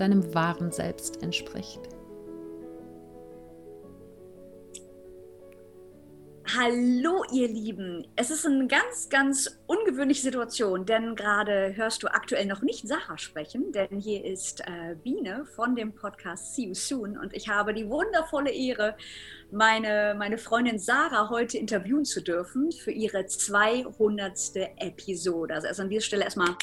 deinem wahren Selbst entspricht. Hallo ihr Lieben, es ist eine ganz, ganz ungewöhnliche Situation, denn gerade hörst du aktuell noch nicht Sarah sprechen, denn hier ist äh, Biene von dem Podcast See You Soon und ich habe die wundervolle Ehre, meine, meine Freundin Sarah heute interviewen zu dürfen für ihre 200. Episode. Also an dieser Stelle erstmal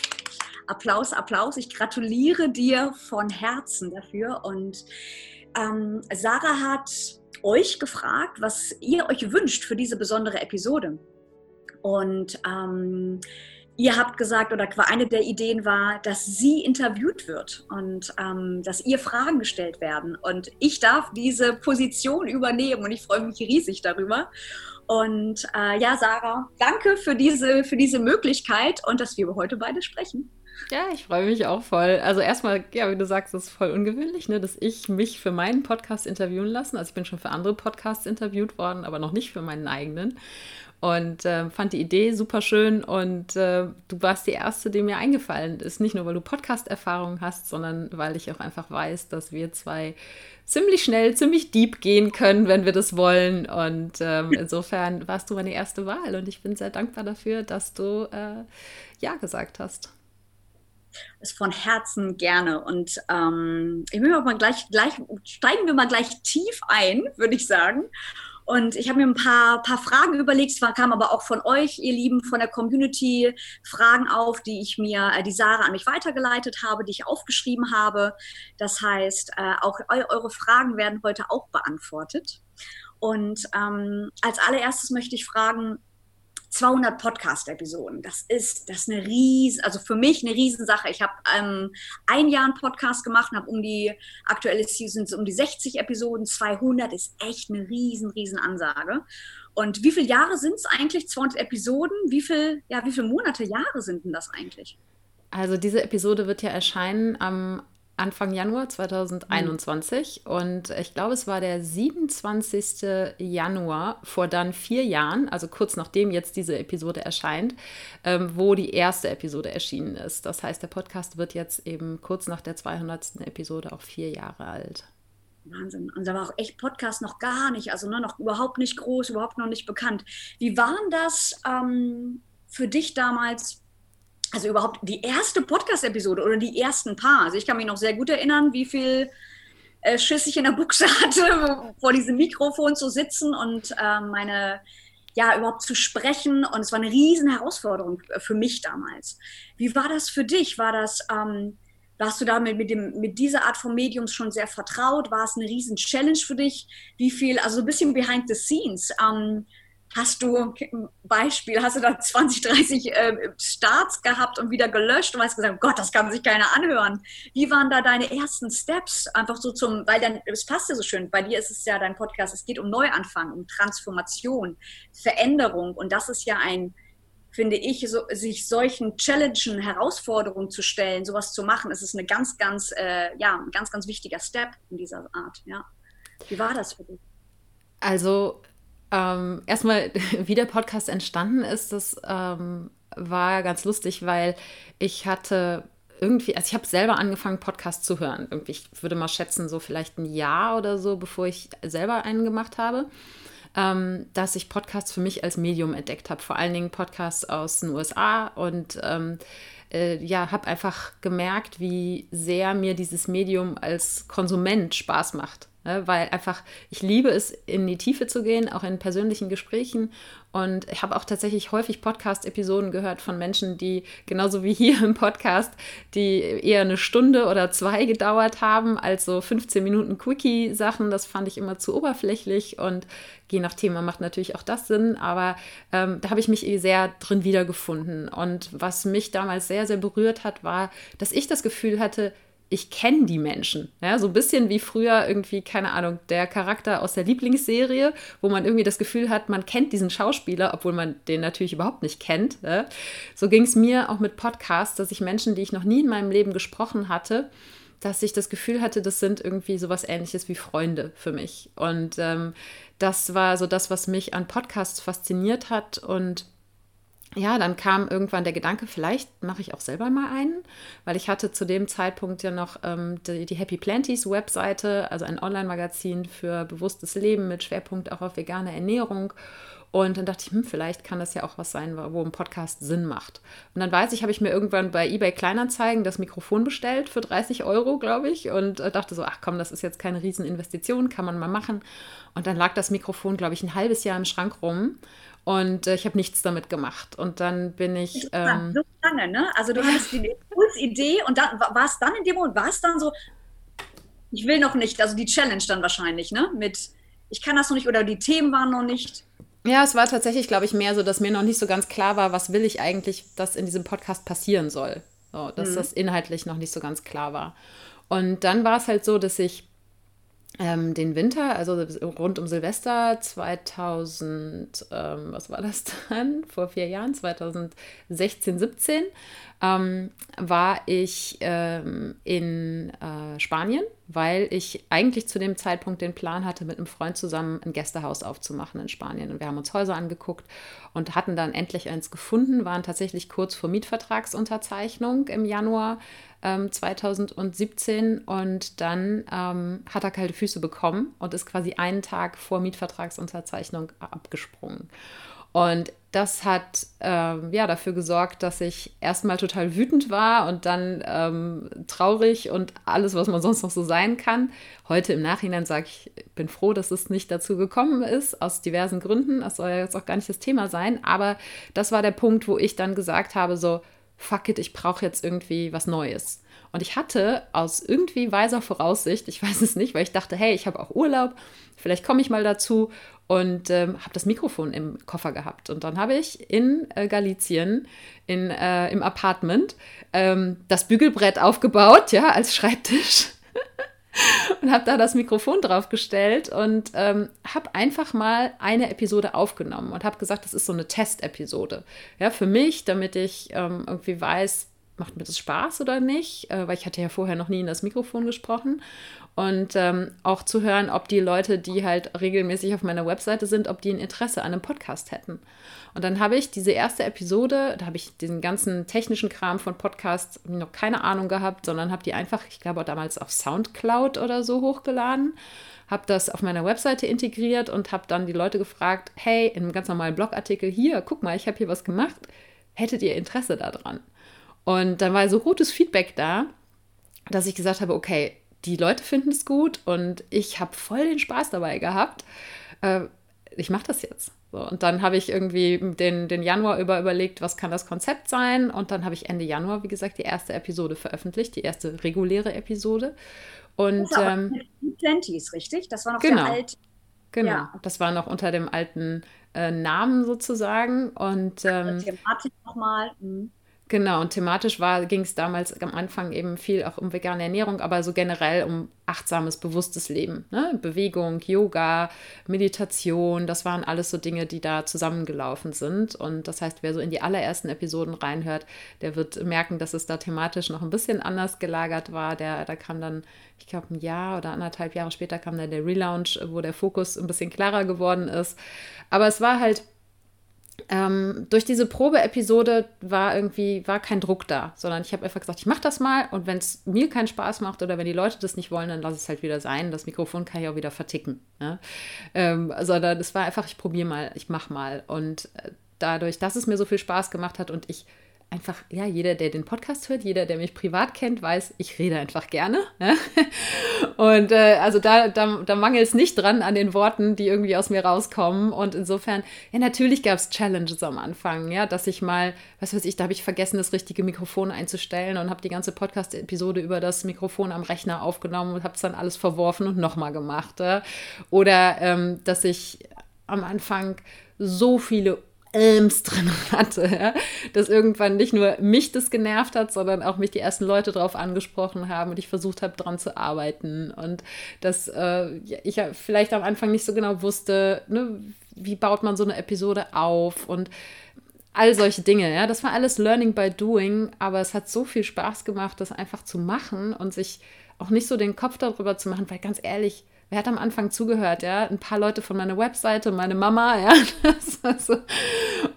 Applaus, Applaus. Ich gratuliere dir von Herzen dafür und ähm, Sarah hat euch gefragt, was ihr euch wünscht für diese besondere Episode. Und ähm, ihr habt gesagt, oder eine der Ideen war, dass sie interviewt wird und ähm, dass ihr Fragen gestellt werden. Und ich darf diese Position übernehmen und ich freue mich riesig darüber. Und äh, ja, Sarah, danke für diese, für diese Möglichkeit und dass wir heute beide sprechen. Ja, ich freue mich auch voll. Also erstmal, ja, wie du sagst, das ist voll ungewöhnlich, ne, dass ich mich für meinen Podcast interviewen lassen. Also ich bin schon für andere Podcasts interviewt worden, aber noch nicht für meinen eigenen. Und äh, fand die Idee super schön und äh, du warst die Erste, die mir eingefallen ist. Nicht nur, weil du Podcast-Erfahrung hast, sondern weil ich auch einfach weiß, dass wir zwei ziemlich schnell, ziemlich deep gehen können, wenn wir das wollen. Und ähm, insofern warst du meine erste Wahl und ich bin sehr dankbar dafür, dass du äh, Ja gesagt hast es von Herzen gerne. Und ähm, ich will mal gleich, gleich, steigen wir mal gleich tief ein, würde ich sagen. Und ich habe mir ein paar, paar Fragen überlegt. Es kamen aber auch von euch, ihr Lieben, von der Community Fragen auf, die ich mir, äh, die Sarah an mich weitergeleitet habe, die ich aufgeschrieben habe. Das heißt, äh, auch eu eure Fragen werden heute auch beantwortet. Und ähm, als allererstes möchte ich fragen, 200 Podcast-Episoden. Das ist, das ist eine riesen, also für mich eine Riesensache. Ich habe ähm, ein Jahr einen Podcast gemacht und habe um die aktuelle Season um die 60 Episoden. 200 ist echt eine riesen, riesen Ansage. Und wie viele Jahre sind es eigentlich? 200 Episoden? Wie viel, ja, wie viele Monate, Jahre sind denn das eigentlich? Also diese Episode wird ja erscheinen am Anfang Januar 2021 mhm. und ich glaube, es war der 27. Januar vor dann vier Jahren, also kurz nachdem jetzt diese Episode erscheint, ähm, wo die erste Episode erschienen ist. Das heißt, der Podcast wird jetzt eben kurz nach der 200. Episode auch vier Jahre alt. Wahnsinn. Und da war auch echt Podcast noch gar nicht, also ne, noch überhaupt nicht groß, überhaupt noch nicht bekannt. Wie waren das ähm, für dich damals? Also überhaupt die erste Podcast-Episode oder die ersten paar. Also ich kann mich noch sehr gut erinnern, wie viel äh, Schiss ich in der Buchse hatte, vor diesem Mikrofon zu sitzen und äh, meine, ja, überhaupt zu sprechen. Und es war eine riesen Herausforderung für mich damals. Wie war das für dich? War das, ähm, warst du damit mit, dem, mit dieser Art von Mediums schon sehr vertraut? War es eine riesen Challenge für dich? Wie viel, also ein bisschen behind the scenes. Ähm, Hast du Beispiel, hast du da 20, 30 äh, Starts gehabt und wieder gelöscht und hast gesagt, Gott, das kann sich keiner anhören. Wie waren da deine ersten Steps? Einfach so zum, weil dann, es passt ja so schön, bei dir ist es ja dein Podcast, es geht um Neuanfang, um Transformation, Veränderung und das ist ja ein, finde ich, so, sich solchen Challengen, Herausforderungen zu stellen, sowas zu machen, ist es eine ganz, ganz, äh, ja, ein ganz, ganz wichtiger Step in dieser Art, ja. Wie war das für dich? Also ähm, erstmal, wie der Podcast entstanden ist, das ähm, war ganz lustig, weil ich hatte irgendwie, also ich habe selber angefangen, Podcast zu hören. Irgendwie, ich würde mal schätzen, so vielleicht ein Jahr oder so, bevor ich selber einen gemacht habe, ähm, dass ich Podcasts für mich als Medium entdeckt habe. Vor allen Dingen Podcasts aus den USA und ähm, äh, ja, habe einfach gemerkt, wie sehr mir dieses Medium als Konsument Spaß macht. Ne? Weil einfach, ich liebe es, in die Tiefe zu gehen, auch in persönlichen Gesprächen. Und ich habe auch tatsächlich häufig Podcast-Episoden gehört von Menschen, die genauso wie hier im Podcast, die eher eine Stunde oder zwei gedauert haben, als so 15 Minuten Quickie-Sachen. Das fand ich immer zu oberflächlich und je nach Thema macht natürlich auch das Sinn. Aber ähm, da habe ich mich eh sehr drin wiedergefunden. Und was mich damals sehr, sehr berührt hat, war, dass ich das Gefühl hatte, ich kenne die Menschen. Ja, so ein bisschen wie früher irgendwie, keine Ahnung, der Charakter aus der Lieblingsserie, wo man irgendwie das Gefühl hat, man kennt diesen Schauspieler, obwohl man den natürlich überhaupt nicht kennt. Ja. So ging es mir auch mit Podcasts, dass ich Menschen, die ich noch nie in meinem Leben gesprochen hatte, dass ich das Gefühl hatte, das sind irgendwie sowas ähnliches wie Freunde für mich. Und ähm, das war so das, was mich an Podcasts fasziniert hat und ja, dann kam irgendwann der Gedanke, vielleicht mache ich auch selber mal einen, weil ich hatte zu dem Zeitpunkt ja noch ähm, die, die, Happy Planties Webseite, also ein Online-Magazin für bewusstes Leben mit Schwerpunkt auch auf vegane Ernährung. Und dann dachte ich, hm, vielleicht kann das ja auch was sein, wo ein Podcast Sinn macht. Und dann weiß ich, habe ich mir irgendwann bei eBay Kleinanzeigen das Mikrofon bestellt für 30 Euro, glaube ich, und äh, dachte so, ach komm, das ist jetzt keine Rieseninvestition, kann man mal machen. Und dann lag das Mikrofon, glaube ich, ein halbes Jahr im Schrank rum. Und äh, ich habe nichts damit gemacht. Und dann bin ich. Ähm, so lange, ne? Also du hattest die Idee und dann war es dann in dem Moment, war es dann so, ich will noch nicht, also die Challenge dann wahrscheinlich, ne? Mit ich kann das noch nicht oder die Themen waren noch nicht. Ja, es war tatsächlich, glaube ich, mehr so, dass mir noch nicht so ganz klar war, was will ich eigentlich, dass in diesem Podcast passieren soll. So, dass mhm. das inhaltlich noch nicht so ganz klar war. Und dann war es halt so, dass ich ähm, den Winter, also rund um Silvester 2000, ähm, was war das dann? Vor vier Jahren, 2016, 17, ähm, war ich ähm, in äh, Spanien, weil ich eigentlich zu dem Zeitpunkt den Plan hatte, mit einem Freund zusammen ein Gästehaus aufzumachen in Spanien. Und wir haben uns Häuser angeguckt und hatten dann endlich eins gefunden, waren tatsächlich kurz vor Mietvertragsunterzeichnung im Januar 2017 ähm, und dann ähm, hat er kalte Füße bekommen und ist quasi einen Tag vor Mietvertragsunterzeichnung abgesprungen. Und das hat ähm, ja dafür gesorgt, dass ich erstmal total wütend war und dann ähm, traurig und alles, was man sonst noch so sein kann. Heute im Nachhinein sage ich, bin froh, dass es nicht dazu gekommen ist, aus diversen Gründen. Das soll ja jetzt auch gar nicht das Thema sein. Aber das war der Punkt, wo ich dann gesagt habe, so, fuck it, ich brauche jetzt irgendwie was Neues. Und ich hatte aus irgendwie weiser Voraussicht, ich weiß es nicht, weil ich dachte, hey, ich habe auch Urlaub, vielleicht komme ich mal dazu und ähm, habe das Mikrofon im Koffer gehabt. Und dann habe ich in äh, Galizien in, äh, im Apartment ähm, das Bügelbrett aufgebaut, ja, als Schreibtisch. und habe da das Mikrofon draufgestellt und ähm, habe einfach mal eine Episode aufgenommen und habe gesagt, das ist so eine Testepisode. Ja, für mich, damit ich ähm, irgendwie weiß, macht mir das Spaß oder nicht, äh, weil ich hatte ja vorher noch nie in das Mikrofon gesprochen. Und ähm, auch zu hören, ob die Leute, die halt regelmäßig auf meiner Webseite sind, ob die ein Interesse an einem Podcast hätten. Und dann habe ich diese erste Episode, da habe ich diesen ganzen technischen Kram von Podcasts noch keine Ahnung gehabt, sondern habe die einfach, ich glaube damals auf Soundcloud oder so hochgeladen, habe das auf meiner Webseite integriert und habe dann die Leute gefragt, hey, in einem ganz normalen Blogartikel, hier, guck mal, ich habe hier was gemacht, hättet ihr Interesse daran? Und dann war so gutes Feedback da, dass ich gesagt habe, okay, die Leute finden es gut und ich habe voll den Spaß dabei gehabt. Äh, ich mache das jetzt. So, und dann habe ich irgendwie den, den Januar über überlegt, was kann das Konzept sein. Und dann habe ich Ende Januar, wie gesagt, die erste Episode veröffentlicht, die erste reguläre Episode. Und das war ähm, richtig? Das war noch genau, der alte. Genau, ja. das war noch unter dem alten äh, Namen sozusagen. Und ähm, Thematik nochmal. Mhm. Genau, und thematisch ging es damals am Anfang eben viel auch um vegane Ernährung, aber so generell um achtsames, bewusstes Leben. Ne? Bewegung, Yoga, Meditation, das waren alles so Dinge, die da zusammengelaufen sind. Und das heißt, wer so in die allerersten Episoden reinhört, der wird merken, dass es da thematisch noch ein bisschen anders gelagert war. Der, da kam dann, ich glaube, ein Jahr oder anderthalb Jahre später kam dann der Relaunch, wo der Fokus ein bisschen klarer geworden ist. Aber es war halt ähm, durch diese Probeepisode war irgendwie war kein Druck da, sondern ich habe einfach gesagt, ich mache das mal und wenn es mir keinen Spaß macht oder wenn die Leute das nicht wollen, dann lasse es halt wieder sein. Das Mikrofon kann ich auch wieder verticken. Ne? Ähm, sondern es war einfach, ich probiere mal, ich mache mal und äh, dadurch, dass es mir so viel Spaß gemacht hat und ich einfach, ja, jeder, der den Podcast hört, jeder, der mich privat kennt, weiß, ich rede einfach gerne. Und äh, also da, da, da mangelt es nicht dran an den Worten, die irgendwie aus mir rauskommen. Und insofern, ja, natürlich gab es Challenges am Anfang, ja, dass ich mal, was weiß ich, da habe ich vergessen, das richtige Mikrofon einzustellen und habe die ganze Podcast-Episode über das Mikrofon am Rechner aufgenommen und habe es dann alles verworfen und nochmal gemacht. Oder ähm, dass ich am Anfang so viele Elms drin hatte, ja? dass irgendwann nicht nur mich das genervt hat, sondern auch mich die ersten Leute darauf angesprochen haben und ich versucht habe, daran zu arbeiten und dass äh, ich vielleicht am Anfang nicht so genau wusste, ne, wie baut man so eine Episode auf und all solche Dinge, ja, das war alles Learning by Doing, aber es hat so viel Spaß gemacht, das einfach zu machen und sich auch nicht so den Kopf darüber zu machen, weil ganz ehrlich, wer hat am Anfang zugehört, ja? Ein paar Leute von meiner Webseite, meine Mama, ja. So.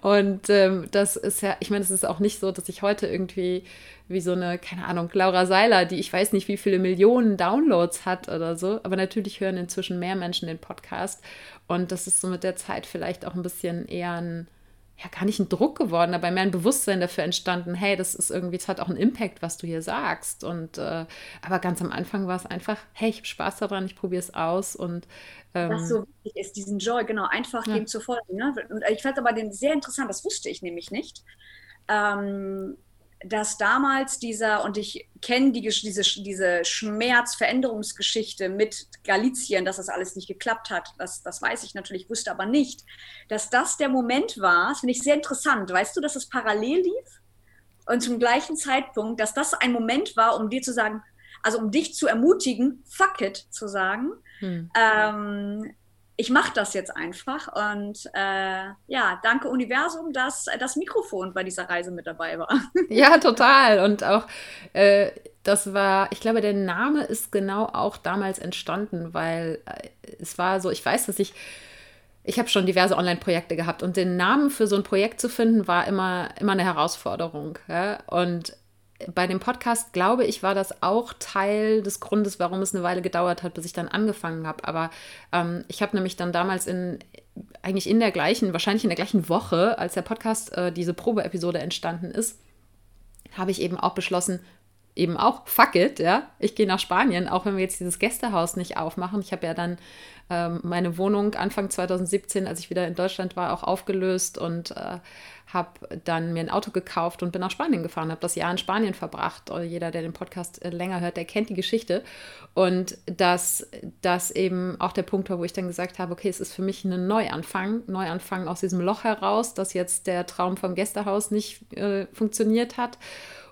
Und ähm, das ist ja, ich meine, es ist auch nicht so, dass ich heute irgendwie wie so eine, keine Ahnung, Laura Seiler, die ich weiß nicht, wie viele Millionen Downloads hat oder so, aber natürlich hören inzwischen mehr Menschen den Podcast. Und das ist so mit der Zeit vielleicht auch ein bisschen eher ein ja gar nicht ein Druck geworden, aber mehr ein Bewusstsein dafür entstanden, hey, das ist irgendwie, es hat auch einen Impact, was du hier sagst. Und äh, aber ganz am Anfang war es einfach, hey, ich habe Spaß daran, ich probiere es aus und ähm, was so wichtig ist, diesen Joy, genau, einfach ja. dem zu folgen. Ne? Und ich fand aber den sehr interessant, das wusste ich nämlich nicht. Ähm, dass damals dieser, und ich kenne die, diese, diese Schmerzveränderungsgeschichte mit Galizien, dass das alles nicht geklappt hat, das, das weiß ich natürlich, wusste aber nicht, dass das der Moment war, das finde ich sehr interessant, weißt du, dass es parallel lief und zum gleichen Zeitpunkt, dass das ein Moment war, um dir zu sagen, also um dich zu ermutigen, fuck it zu sagen, hm. ähm, ich mache das jetzt einfach. Und äh, ja, danke Universum, dass das Mikrofon bei dieser Reise mit dabei war. Ja, total. Und auch, äh, das war, ich glaube, der Name ist genau auch damals entstanden, weil äh, es war so, ich weiß, dass ich, ich habe schon diverse Online-Projekte gehabt und den Namen für so ein Projekt zu finden, war immer, immer eine Herausforderung. Ja? Und bei dem Podcast, glaube ich, war das auch Teil des Grundes, warum es eine Weile gedauert hat, bis ich dann angefangen habe. Aber ähm, ich habe nämlich dann damals in eigentlich in der gleichen, wahrscheinlich in der gleichen Woche, als der Podcast, äh, diese Probeepisode entstanden ist, habe ich eben auch beschlossen, eben auch, fuck it, ja, ich gehe nach Spanien, auch wenn wir jetzt dieses Gästehaus nicht aufmachen. Ich habe ja dann ähm, meine Wohnung Anfang 2017, als ich wieder in Deutschland war, auch aufgelöst und äh, habe dann mir ein Auto gekauft und bin nach Spanien gefahren, habe das Jahr in Spanien verbracht. Jeder, der den Podcast äh, länger hört, der kennt die Geschichte. Und dass das eben auch der Punkt war, wo ich dann gesagt habe, okay, es ist für mich ein Neuanfang, Neuanfang aus diesem Loch heraus, dass jetzt der Traum vom Gästehaus nicht äh, funktioniert hat.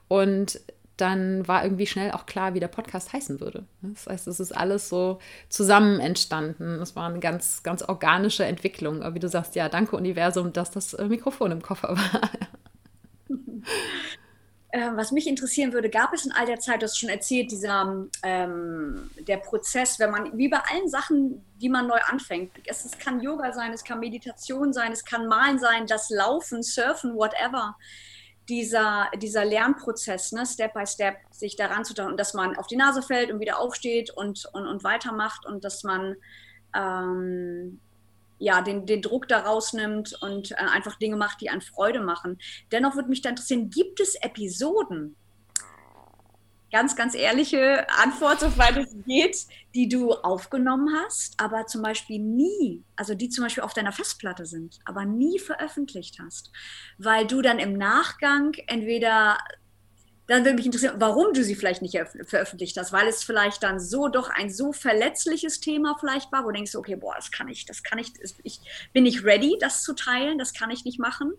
Und dann war irgendwie schnell auch klar, wie der Podcast heißen würde. Das heißt, es ist alles so zusammen entstanden. Es war eine ganz, ganz organische Entwicklung. Wie du sagst, ja, danke Universum, dass das äh, Mikrofon im Koffer war. Ähm, was mich interessieren würde, gab es in all der Zeit, du hast schon erzählt, dieser ähm, der Prozess, wenn man, wie bei allen Sachen, die man neu anfängt, es, es kann Yoga sein, es kann Meditation sein, es kann Malen sein, das Laufen, Surfen, whatever dieser, dieser Lernprozess, ne, Step by Step, sich daran zu tun und dass man auf die Nase fällt und wieder aufsteht und, und, und weitermacht und dass man ähm, ja, den, den Druck da rausnimmt und äh, einfach Dinge macht, die einen Freude machen. Dennoch würde mich da interessieren, gibt es Episoden, ganz, ganz ehrliche Antwort, soweit es geht, die du aufgenommen hast, aber zum Beispiel nie, also die zum Beispiel auf deiner Festplatte sind, aber nie veröffentlicht hast, weil du dann im Nachgang entweder dann würde mich interessieren, warum du sie vielleicht nicht veröffentlicht hast, weil es vielleicht dann so doch ein so verletzliches Thema vielleicht war, wo du denkst, okay, boah, das kann ich, das kann ich, ich bin nicht ready, das zu teilen, das kann ich nicht machen.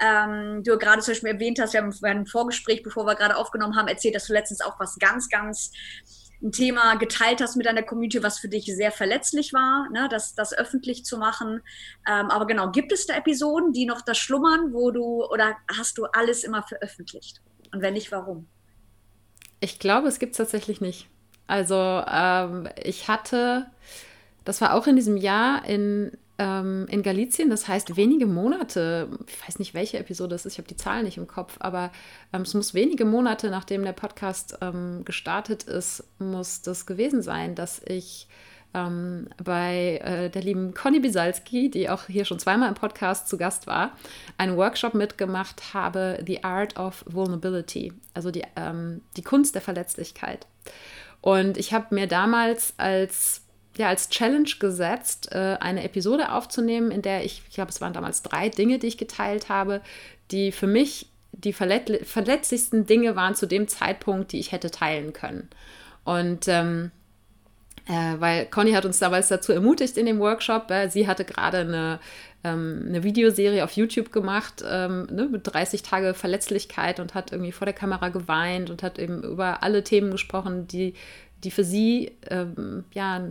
Ähm, du gerade zum Beispiel erwähnt hast, wir haben ein Vorgespräch, bevor wir gerade aufgenommen haben, erzählt, dass du letztens auch was ganz, ganz ein Thema geteilt hast mit deiner Community, was für dich sehr verletzlich war, ne, das, das öffentlich zu machen. Ähm, aber genau, gibt es da Episoden, die noch da schlummern, wo du oder hast du alles immer veröffentlicht? Und wenn nicht, warum? Ich glaube, es gibt es tatsächlich nicht. Also ähm, ich hatte, das war auch in diesem Jahr in, ähm, in Galizien, das heißt wenige Monate, ich weiß nicht, welche Episode es ist, ich habe die Zahlen nicht im Kopf, aber ähm, es muss wenige Monate, nachdem der Podcast ähm, gestartet ist, muss das gewesen sein, dass ich ähm, bei äh, der lieben Conny Bisalski, die auch hier schon zweimal im Podcast zu Gast war, einen Workshop mitgemacht habe, The Art of Vulnerability, also die, ähm, die Kunst der Verletzlichkeit. Und ich habe mir damals als ja, als Challenge gesetzt, äh, eine Episode aufzunehmen, in der ich, ich glaube, es waren damals drei Dinge, die ich geteilt habe, die für mich die verletzlichsten Dinge waren zu dem Zeitpunkt, die ich hätte teilen können. Und ähm, Äh, weil Conny hat uns damals dazu ermutigt in dem Workshop. Äh, sie hatte gerade eine, ähm, eine Videoserie auf YouTube gemacht ähm, ne, mit 30 Tage Verletzlichkeit und hat irgendwie vor der Kamera geweint und hat eben über alle Themen gesprochen, die, die für sie ähm, ja,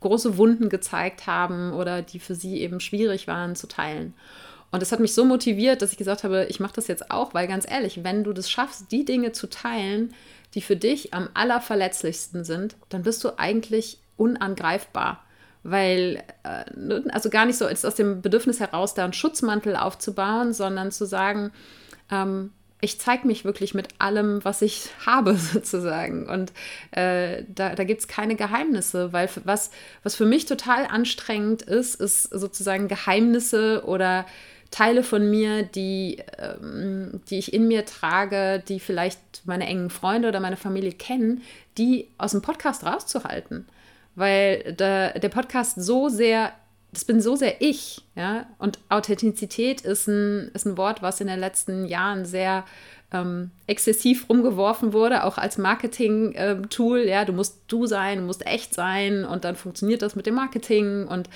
große Wunden gezeigt haben oder die für sie eben schwierig waren zu teilen. Und das hat mich so motiviert, dass ich gesagt habe, ich mache das jetzt auch, weil ganz ehrlich, wenn du das schaffst, die Dinge zu teilen, die für dich am allerverletzlichsten sind, dann bist du eigentlich unangreifbar. Weil, äh, ne, also gar nicht so aus dem Bedürfnis heraus, da einen Schutzmantel aufzubauen, sondern zu sagen, ähm, ich zeige mich wirklich mit allem, was ich habe, sozusagen. Und äh, da, da gibt es keine Geheimnisse, weil was, was für mich total anstrengend ist, ist sozusagen Geheimnisse oder Teile von mir, die, ähm, die ich in mir trage, die vielleicht meine engen Freunde oder meine Familie kennen, die aus dem Podcast rauszuhalten. Weil der, der Podcast so sehr, das bin so sehr ich, ja, und Authentizität ist ein, ist ein Wort, was in den letzten Jahren sehr ähm, exzessiv rumgeworfen wurde, auch als Marketing-Tool. Ähm, ja, du musst du sein, du musst echt sein und dann funktioniert das mit dem Marketing und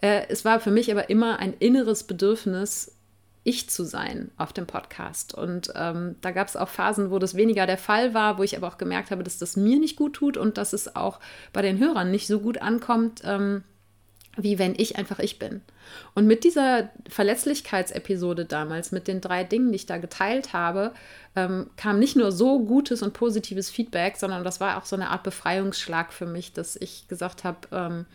äh, es war für mich aber immer ein inneres Bedürfnis, ich zu sein auf dem Podcast. Und ähm, da gab es auch Phasen, wo das weniger der Fall war, wo ich aber auch gemerkt habe, dass das mir nicht gut tut und dass es auch bei den Hörern nicht so gut ankommt, ähm, wie wenn ich einfach ich bin. Und mit dieser Verletzlichkeitsepisode damals, mit den drei Dingen, die ich da geteilt habe, ähm, kam nicht nur so gutes und positives Feedback, sondern das war auch so eine Art Befreiungsschlag für mich, dass ich gesagt habe, ähm,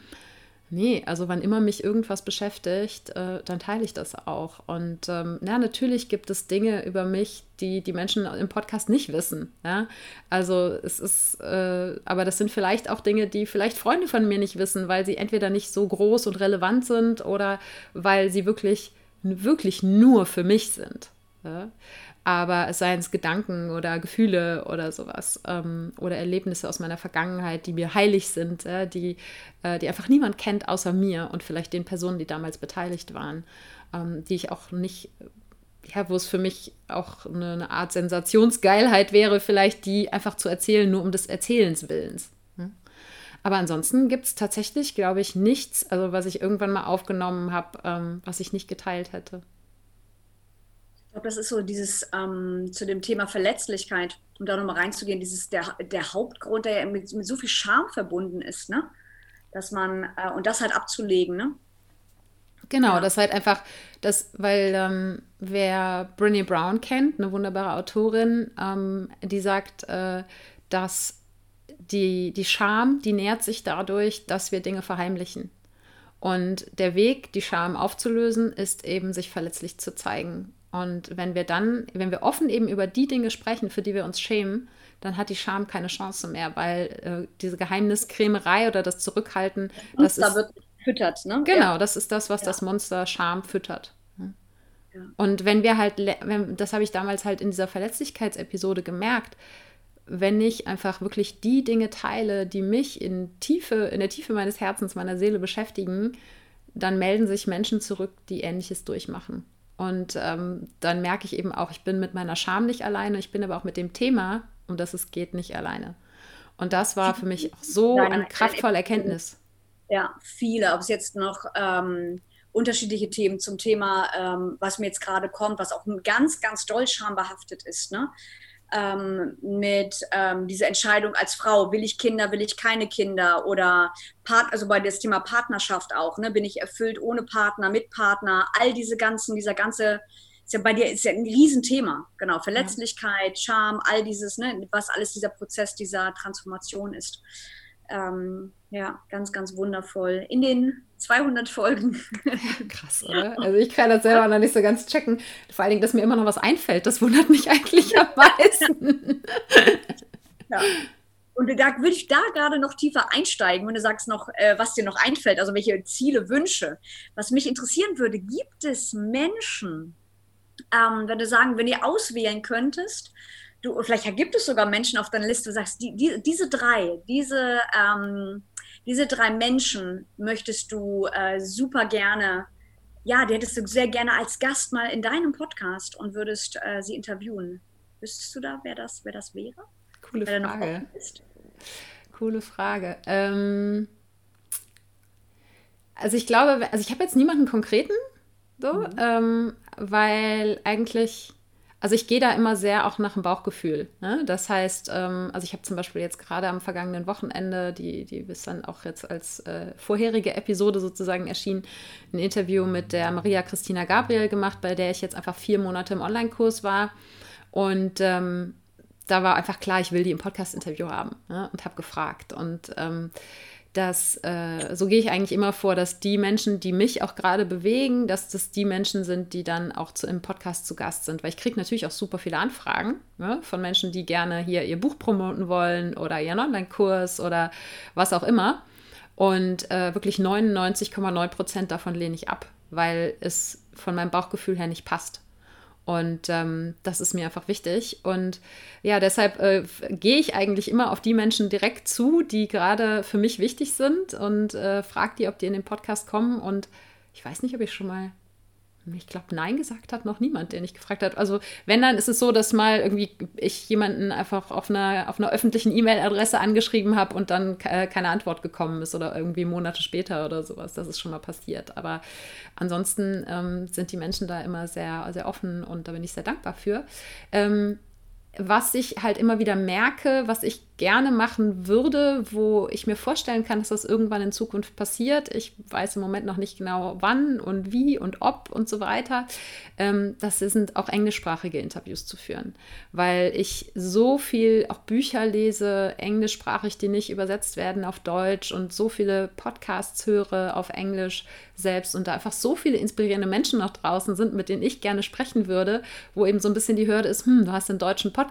Nee, also wann immer mich irgendwas beschäftigt, äh, dann teile ich das auch. Und ähm, ja, natürlich gibt es Dinge über mich, die die Menschen im Podcast nicht wissen. Ja? Also es ist, äh, aber das sind vielleicht auch Dinge, die vielleicht Freunde von mir nicht wissen, weil sie entweder nicht so groß und relevant sind oder weil sie wirklich, wirklich nur für mich sind. Ja? Aber es seien es Gedanken oder Gefühle oder sowas ähm, oder Erlebnisse aus meiner Vergangenheit, die mir heilig sind, äh, die, äh, die einfach niemand kennt außer mir und vielleicht den Personen, die damals beteiligt waren, ähm, die ich auch nicht, ja, wo es für mich auch eine, eine, Art Sensationsgeilheit wäre, vielleicht die einfach zu erzählen, nur um des Erzählens willens. Hm? Aber ansonsten gibt es tatsächlich, glaube ich, nichts, also was ich irgendwann mal aufgenommen habe, ähm, was ich nicht geteilt hätte glaube, das ist so dieses ähm, zu dem Thema Verletzlichkeit, um da nochmal reinzugehen, dieses der, der Hauptgrund, der mit, mit so viel Scham verbunden ist, ne? Dass man, äh, und das halt abzulegen, ne? Genau, ja. das halt einfach, das, weil ähm, wer Brené Brown kennt, eine wunderbare Autorin, ähm, die sagt, äh, dass die, die Scham, die nährt sich dadurch, dass wir Dinge verheimlichen. Und der Weg, die Scham aufzulösen, ist eben, sich verletzlich zu zeigen. Und wenn wir dann, wenn wir offen eben über die Dinge sprechen, für die wir uns schämen, dann hat die Scham keine Chance mehr, weil äh, diese Geheimniskrämerei oder das Zurückhalten, das ist, wird füttert, ne? Genau, ja. das ist das, was ja. das Monster Scham füttert. Ja. Und wenn wir halt, wenn, das habe ich damals halt in dieser Verletzlichkeitsepisode gemerkt, wenn ich einfach wirklich die Dinge teile, die mich in Tiefe, in der Tiefe meines Herzens, meiner Seele beschäftigen, dann melden sich Menschen zurück, die Ähnliches durchmachen. Und ähm, dann merke ich eben auch, ich bin mit meiner Scham nicht alleine, ich bin aber auch mit dem Thema, um das es geht, nicht alleine. Und das war für mich auch so eine kraftvolle Erkenntnis. Ja, viele, ob es jetzt noch ähm, unterschiedliche Themen zum Thema, ähm, was mir jetzt gerade kommt, was auch ganz, ganz doll schambehaftet ist. Ne? Ähm, mit ähm, dieser Entscheidung als Frau, will ich Kinder, will ich keine Kinder oder Part, also bei das Thema Partnerschaft auch, ne, bin ich erfüllt ohne Partner, mit Partner, all diese ganzen, dieser ganze, ist ja bei dir ist ja ein Riesenthema, genau, Verletzlichkeit, Scham, all dieses, ne, was alles dieser Prozess dieser Transformation ist. Ähm, ja, ganz, ganz wundervoll. In den 200 Folgen. Krass, oder? Also ich kann das selber noch nicht so ganz checken. Vor allen Dingen, dass mir immer noch was einfällt, das wundert mich eigentlich am meisten. ja. Und da würde ich da gerade noch tiefer einsteigen, wenn du sagst noch, äh, was dir noch einfällt, also welche Ziele, Wünsche. Was mich interessieren würde, gibt es Menschen, ähm, wenn du sagen, wenn ihr auswählen könntest, du, vielleicht gibt es sogar Menschen auf deiner Liste, du sagst, die, die, diese drei, diese, ähm, diese drei Menschen möchtest du äh, super gerne, ja, die hättest du sehr gerne als Gast mal in deinem Podcast und würdest äh, sie interviewen. Wüsstest du da, wer das, wer das wäre? Coole wer Frage. Coole Frage. Ähm, also ich glaube, also ich habe jetzt niemanden konkreten, so, mhm. ähm, weil eigentlich, also ich gehe da immer sehr auch nach dem Bauchgefühl. Ne? Das heißt, ähm, also ich habe zum Beispiel jetzt gerade am vergangenen Wochenende, die, die bis dann auch jetzt als äh, vorherige Episode sozusagen erschien, ein Interview mit der Maria Christina Gabriel gemacht, bei der ich jetzt einfach vier Monate im Online-Kurs war. Und ähm, da war einfach klar, ich will die im Podcast-Interview haben ne? und habe gefragt. Und ähm, dass äh, so gehe ich eigentlich immer vor, dass die Menschen, die mich auch gerade bewegen, dass das die Menschen sind, die dann auch zu, im Podcast zu Gast sind. Weil ich kriege natürlich auch super viele Anfragen ne, von Menschen, die gerne hier ihr Buch promoten wollen oder ihren Online-Kurs oder was auch immer. Und äh, wirklich 99,9 Prozent davon lehne ich ab, weil es von meinem Bauchgefühl her nicht passt. Und ähm, das ist mir einfach wichtig. Und ja, deshalb äh, gehe ich eigentlich immer auf die Menschen direkt zu, die gerade für mich wichtig sind und äh, frage die, ob die in den Podcast kommen. Und ich weiß nicht, ob ich schon mal ich glaube, Nein gesagt hat noch niemand, der nicht gefragt hat. Also, wenn, dann ist es so, dass mal irgendwie ich jemanden einfach auf einer, auf einer öffentlichen E-Mail-Adresse angeschrieben habe und dann äh, keine Antwort gekommen ist oder irgendwie Monate später oder sowas. Das ist schon mal passiert. Aber ansonsten ähm, sind die Menschen da immer sehr, sehr offen und da bin ich sehr dankbar für. Ähm, was ich halt immer wieder merke, was ich gerne machen würde, wo ich mir vorstellen kann, dass das irgendwann in Zukunft passiert. Ich weiß im Moment noch nicht genau wann und wie und ob und so weiter. Ähm, das sind auch englischsprachige Interviews zu führen, weil ich so viel auch Bücher lese, englischsprachig, die nicht übersetzt werden auf Deutsch und so viele Podcasts höre auf Englisch selbst und da einfach so viele inspirierende Menschen noch draußen sind, mit denen ich gerne sprechen würde, wo eben so ein bisschen die Hürde ist, hm, du hast einen deutschen Podcast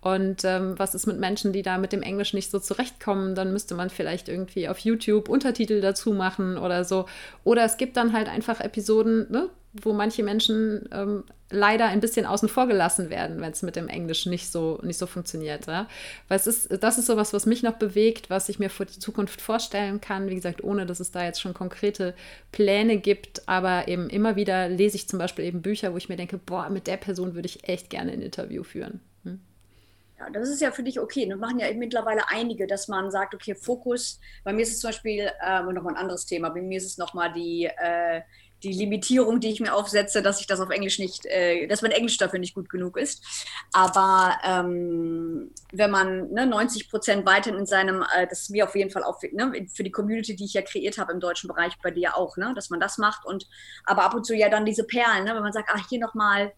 und ähm, was ist mit Menschen, die da mit dem Englisch nicht so zurechtkommen? Dann müsste man vielleicht irgendwie auf YouTube Untertitel dazu machen oder so. Oder es gibt dann halt einfach Episoden, ne, wo manche Menschen ähm, leider ein bisschen außen vor gelassen werden, wenn es mit dem Englisch nicht so, nicht so funktioniert. Ja? Weil es ist, das ist sowas, was mich noch bewegt, was ich mir für die Zukunft vorstellen kann. Wie gesagt, ohne dass es da jetzt schon konkrete Pläne gibt, aber eben immer wieder lese ich zum Beispiel eben Bücher, wo ich mir denke, boah, mit der Person würde ich echt gerne ein Interview führen. Hm? Ja, das ist ja für dich okay. Das machen ja mittlerweile einige, dass man sagt, okay, Fokus. Bei mir ist es zum Beispiel äh, nochmal ein anderes Thema. Bei mir ist es nochmal die, äh, die Limitierung, die ich mir aufsetze, dass ich das auf Englisch nicht, äh, dass mein Englisch dafür nicht gut genug ist. Aber ähm, wenn man ne, 90 Prozent weiter in seinem, äh, das ist mir auf jeden Fall auch ne, für die Community, die ich ja kreiert habe im deutschen Bereich, bei dir auch, ne, dass man das macht und aber ab und zu ja dann diese Perlen, ne, wenn man sagt, ach, hier nochmal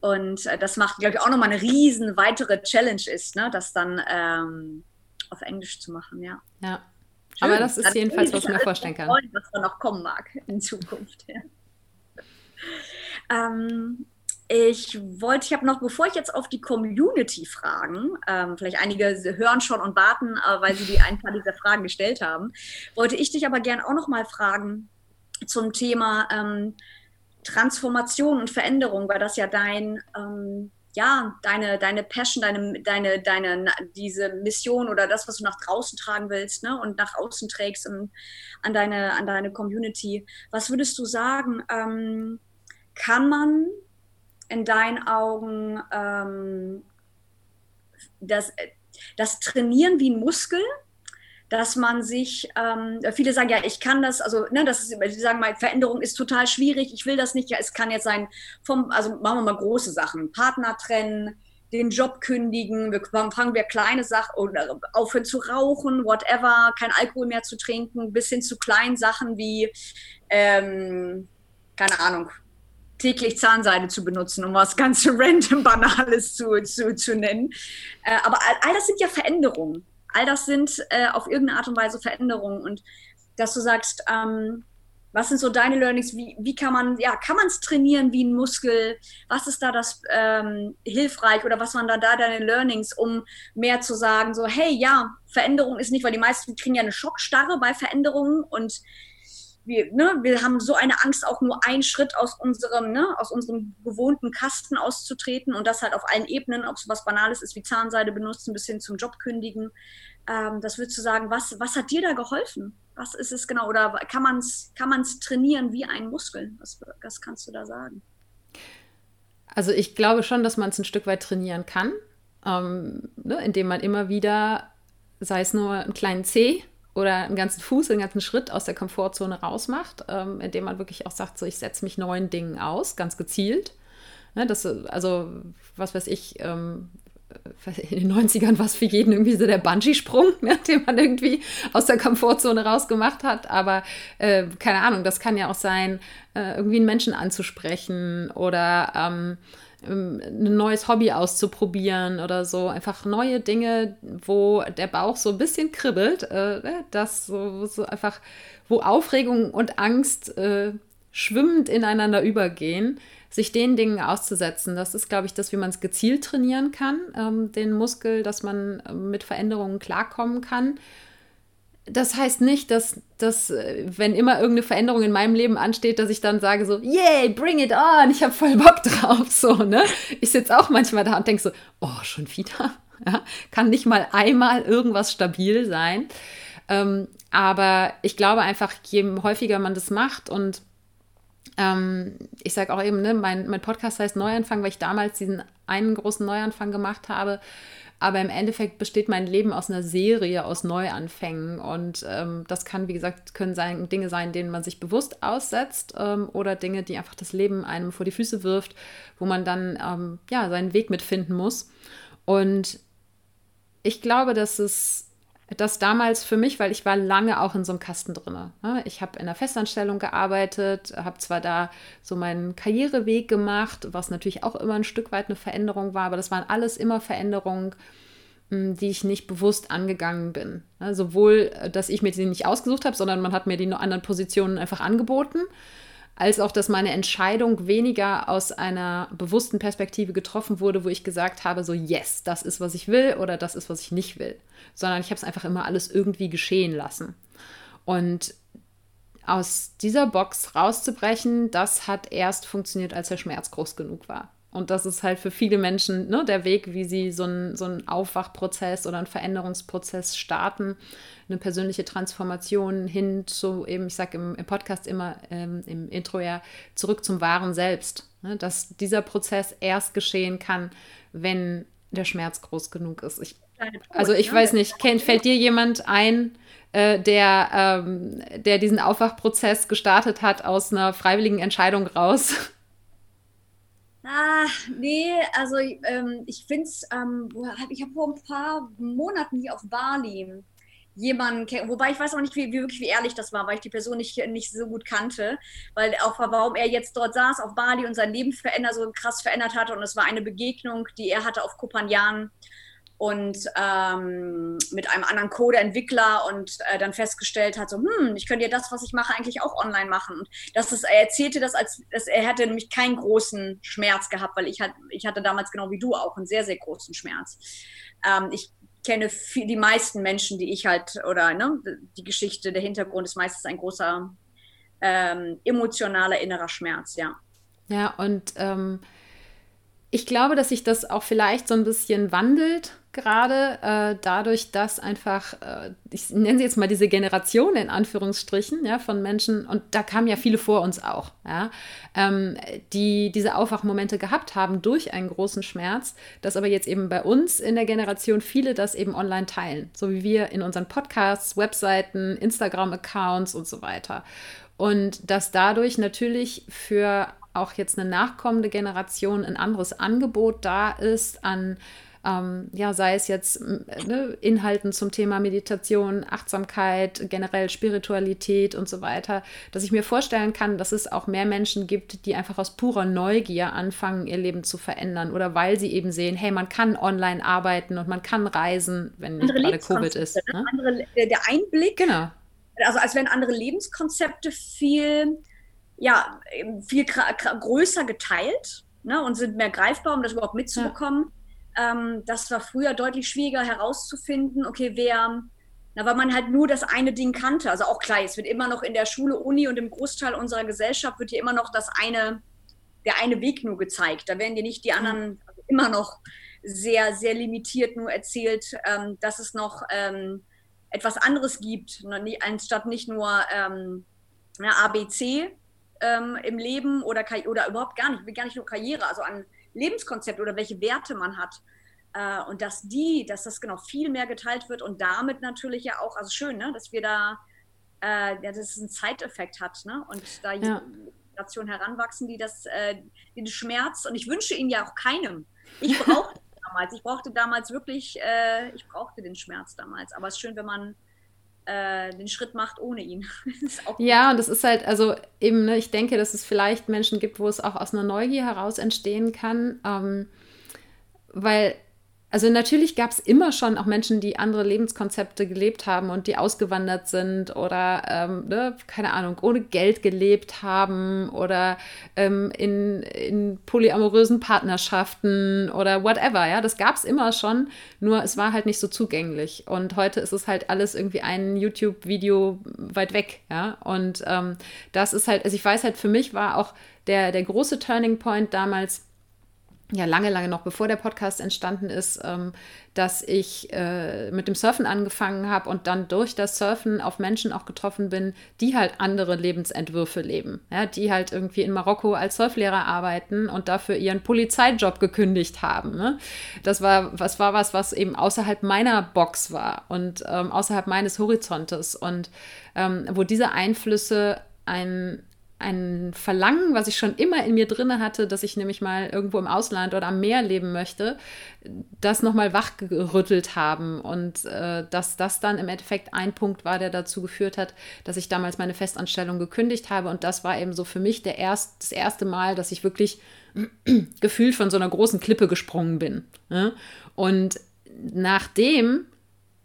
und äh, das macht, glaube ich, auch nochmal eine riesen weitere Challenge ist, ne? das dann ähm, auf Englisch zu machen, ja. Ja. Schön. Aber das ist jedenfalls, was ich mir vorstellen kann. Freuen, was da noch kommen mag in Zukunft. Ja. Ähm, ich wollte, ich habe noch, bevor ich jetzt auf die Community fragen, ähm, vielleicht einige hören schon und warten, äh, weil sie die ein paar dieser Fragen gestellt haben, wollte ich dich aber gerne auch noch mal fragen zum Thema ähm, Transformation und Veränderung, weil das ja dein, ähm, ja, deine, deine Passion, deine, deine, deine, diese Mission oder das, was du nach draußen tragen willst ne, und nach außen trägst und an, deine, an deine Community. Was würdest du sagen, ähm, kann man in deinen Augen ähm, das, das trainieren wie ein Muskel? Dass man sich, ähm, viele sagen ja, ich kann das, also ne, das ist, sie sagen mal, Veränderung ist total schwierig, ich will das nicht, ja, es kann jetzt sein, vom, also machen wir mal große Sachen, Partner trennen, den Job kündigen, wir, fangen wir kleine Sachen oder aufhören zu rauchen, whatever, kein Alkohol mehr zu trinken, bis hin zu kleinen Sachen wie, ähm, keine Ahnung, täglich Zahnseide zu benutzen, um was ganz random Banales zu, zu, zu nennen. Äh, aber all, all das sind ja Veränderungen all das sind äh, auf irgendeine Art und Weise Veränderungen und dass du sagst, ähm, was sind so deine Learnings? Wie, wie kann man, ja, kann man es trainieren wie ein Muskel? Was ist da das ähm, hilfreich oder was waren da, da deine Learnings, um mehr zu sagen, so, hey, ja, Veränderung ist nicht, weil die meisten kriegen ja eine Schockstarre bei Veränderungen und wir, ne, wir haben so eine Angst, auch nur einen Schritt aus unserem, ne, aus unserem gewohnten Kasten auszutreten und das halt auf allen Ebenen, ob es was Banales ist wie Zahnseide benutzen, bis hin zum Job kündigen. Ähm, das würdest du sagen, was, was hat dir da geholfen? Was ist es genau? Oder kann man es kann man's trainieren wie ein Muskel? Was, was kannst du da sagen? Also ich glaube schon, dass man es ein Stück weit trainieren kann, ähm, ne, indem man immer wieder sei es nur einen kleinen Zeh oder einen ganzen Fuß, einen ganzen Schritt aus der Komfortzone rausmacht, ähm, indem man wirklich auch sagt, so ich setze mich neuen Dingen aus, ganz gezielt. Ne, das, also, was weiß ich, ähm, in den 90ern war es für jeden irgendwie so der Bungee-Sprung, ne, den man irgendwie aus der Komfortzone rausgemacht hat. Aber äh, keine Ahnung, das kann ja auch sein, äh, irgendwie einen Menschen anzusprechen oder ähm, ein neues Hobby auszuprobieren oder so. Einfach neue Dinge, wo der Bauch so ein bisschen kribbelt, äh, ne, das so, so, einfach, wo Aufregung und Angst äh, schwimmend ineinander übergehen, sich den Dingen auszusetzen. Das ist, glaube ich, das, wie man es gezielt trainieren kann, ähm, den Muskel, dass man äh, mit Veränderungen klarkommen kann das heißt nicht, dass, dass, äh, wenn immer irgendeine Veränderung in meinem Leben ansteht, dass ich dann sage so, yay, bring it on, ich habe voll Bock drauf, so, ne? Ich sitze auch manchmal da und denke so, oh, schon wieder? Ja? Kann nicht mal einmal irgendwas stabil sein. Ähm, aber ich glaube einfach, je häufiger man das macht und ähm, ich sage auch eben, ne, mein, mein Podcast heißt Neuanfang, weil ich damals diesen einen großen Neuanfang gemacht habe aber im Endeffekt besteht mein Leben aus einer Serie aus Neuanfängen. Und ähm, das kann, wie gesagt, können sein, Dinge sein, denen man sich bewusst aussetzt ähm, oder Dinge, die einfach das Leben einem vor die Füße wirft, wo man dann ähm, ja, seinen Weg mitfinden muss. Und ich glaube, dass es das damals für mich, weil ich war lange auch in so einem Kasten drin. Ne? Ich habe in der Festanstellung gearbeitet, habe zwar da so meinen Karriereweg gemacht, was natürlich auch immer ein Stück weit eine Veränderung war, aber das waren alles immer Veränderungen, hm, die ich nicht bewusst angegangen bin. Ne? Sowohl, äh, dass ich mir die nicht ausgesucht habe, sondern man hat mir die anderen Positionen einfach angeboten als auch, dass meine Entscheidung weniger aus einer bewussten Perspektive getroffen wurde, wo ich gesagt habe, so yes, das ist, was ich will oder das ist, was ich nicht will, sondern ich habe es einfach immer alles irgendwie geschehen lassen. Und aus dieser Box rauszubrechen, das hat erst funktioniert, als der Schmerz groß genug war. Und das ist halt für viele Menschen ne, der Weg, wie sie so einen, so einen Aufwachprozess oder einen Veränderungsprozess starten, eine persönliche Transformation hin zu eben, ich sage im, im, Podcast immer ähm, im Intro ja, zurück zum wahren Selbst. Ne, dass dieser Prozess erst geschehen kann, wenn der Schmerz groß genug ist. Ich, also ich weiß nicht, kennt, fällt dir jemand ein, äh, der, ähm, der diesen Aufwachprozess gestartet hat aus einer freiwilligen Entscheidung raus? Ah, nee, also ähm, ich finde es, ähm, ich habe vor ein paar Monaten hier auf Bali jemanden, wobei ich weiß auch nicht, wie, wie, wirklich wie ehrlich das war, weil ich die Person nicht, nicht so gut kannte, weil auch warum er jetzt dort saß auf Bali und sein Leben verändert, so krass verändert hatte und es war eine Begegnung, die er hatte auf Kopanjan und ähm, mit einem anderen Codeentwickler und äh, dann festgestellt hat, so, hm, ich könnte ja das, was ich mache, eigentlich auch online machen. Und das ist, er erzählte das, als dass er hätte nämlich keinen großen Schmerz gehabt, weil ich, hat, ich hatte damals genau wie du auch einen sehr, sehr großen Schmerz. Ähm, ich kenne viel, die meisten Menschen, die ich halt, oder ne, die Geschichte, der Hintergrund ist meistens ein großer ähm, emotionaler innerer Schmerz, ja. Ja, und ähm, ich glaube, dass sich das auch vielleicht so ein bisschen wandelt gerade äh, dadurch, dass einfach, äh, ich nenne sie jetzt mal diese Generation in Anführungsstrichen, ja, von Menschen, und da kamen ja viele vor uns auch, ja, ähm, die diese Aufwachmomente gehabt haben durch einen großen Schmerz, dass aber jetzt eben bei uns in der Generation viele das eben online teilen, so wie wir in unseren Podcasts, Webseiten, Instagram-Accounts und so weiter. Und dass dadurch natürlich für auch jetzt eine nachkommende Generation ein anderes Angebot da ist an ähm, ja, sei es jetzt ne, Inhalten zum Thema Meditation, Achtsamkeit, generell Spiritualität und so weiter, dass ich mir vorstellen kann, dass es auch mehr Menschen gibt, die einfach aus purer Neugier anfangen, ihr Leben zu verändern oder weil sie eben sehen, hey, man kann online arbeiten und man kann reisen, wenn nicht gerade Covid ist. Ne? Andere, der Einblick, genau. also als wenn andere Lebenskonzepte viel, ja, viel größer geteilt ne, und sind mehr greifbar, um das überhaupt mitzubekommen. Ja ähm, das war früher deutlich schwieriger herauszufinden, okay, wer, na, weil man halt nur das eine Ding kannte. Also auch klar, es wird immer noch in der Schule, Uni und im Großteil unserer Gesellschaft wird hier immer noch das eine, der eine Weg nur gezeigt. Da werden dir nicht die anderen also immer noch sehr, sehr limitiert nur erzählt, ähm, dass es noch ähm, etwas anderes gibt, anstatt nicht nur ähm, ABC ähm, im Leben oder, oder überhaupt gar nicht, gar nicht nur Karriere, also an Lebenskonzept oder welche Werte man hat. Äh, und dass die, dass das genau viel mehr geteilt wird und damit natürlich ja auch, also schön, ne, dass wir da, äh, ja, dass es einen Zeiteffekt hat, ne? Und da ja. Generationen heranwachsen, die das, äh, den Schmerz, und ich wünsche ihn ja auch keinem. Ich brauchte damals, ich brauchte damals wirklich, äh, ich brauchte den Schmerz damals. Aber es ist schön, wenn man äh, den Schritt macht ohne ihn. ja, und das ist halt, also eben, ne, ich denke, dass es vielleicht Menschen gibt, wo es auch aus einer Neugier heraus entstehen kann. Ähm, weil also natürlich gab es immer schon auch Menschen, die andere Lebenskonzepte gelebt haben und die ausgewandert sind oder, ähm, ne, keine Ahnung, ohne Geld gelebt haben oder ähm, in, in polyamorösen Partnerschaften oder whatever. Ja, das gab es immer schon, nur es war halt nicht so zugänglich. Und heute ist es halt alles irgendwie ein YouTube-Video weit weg. Ja, und ähm, das ist halt, also ich weiß halt, für mich war auch der, der große Turning Point damals, ja lange, lange noch bevor der Podcast entstanden ist, ähm, dass ich äh, mit dem Surfen angefangen habe und dann durch das Surfen auf Menschen auch getroffen bin, die halt andere Lebensentwürfe leben. Ja, die halt irgendwie in Marokko als Surflehrer arbeiten und dafür ihren Polizeijob gekündigt haben. Ne? Das war was, war was, was eben außerhalb meiner Box war und ähm, außerhalb meines Horizontes und ähm, wo diese Einflüsse ein, ein Verlangen, was ich schon immer in mir drinne hatte, dass ich nämlich mal irgendwo im Ausland oder am Meer leben möchte, das nochmal wachgerüttelt haben und äh, dass das dann im Endeffekt ein Punkt war, der dazu geführt hat, dass ich damals meine Festanstellung gekündigt habe und das war eben so für mich der erst, das erste Mal, dass ich wirklich gefühlt von so einer großen Klippe gesprungen bin. Ne? Und nachdem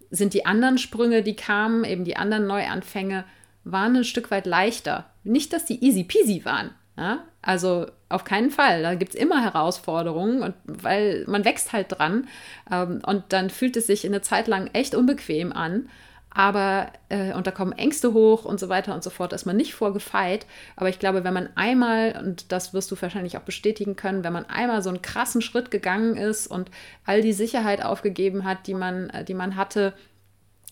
sind die anderen Sprünge, die kamen, eben die anderen Neuanfänge, waren ein Stück weit leichter. Nicht, dass die easy peasy waren. Ja? Also auf keinen Fall. Da gibt es immer Herausforderungen, und weil man wächst halt dran. Ähm, und dann fühlt es sich in eine Zeit lang echt unbequem an. Aber, äh, und da kommen Ängste hoch und so weiter und so fort, da ist man nicht vorgefeit. Aber ich glaube, wenn man einmal, und das wirst du wahrscheinlich auch bestätigen können, wenn man einmal so einen krassen Schritt gegangen ist und all die Sicherheit aufgegeben hat, die man, äh, die man hatte,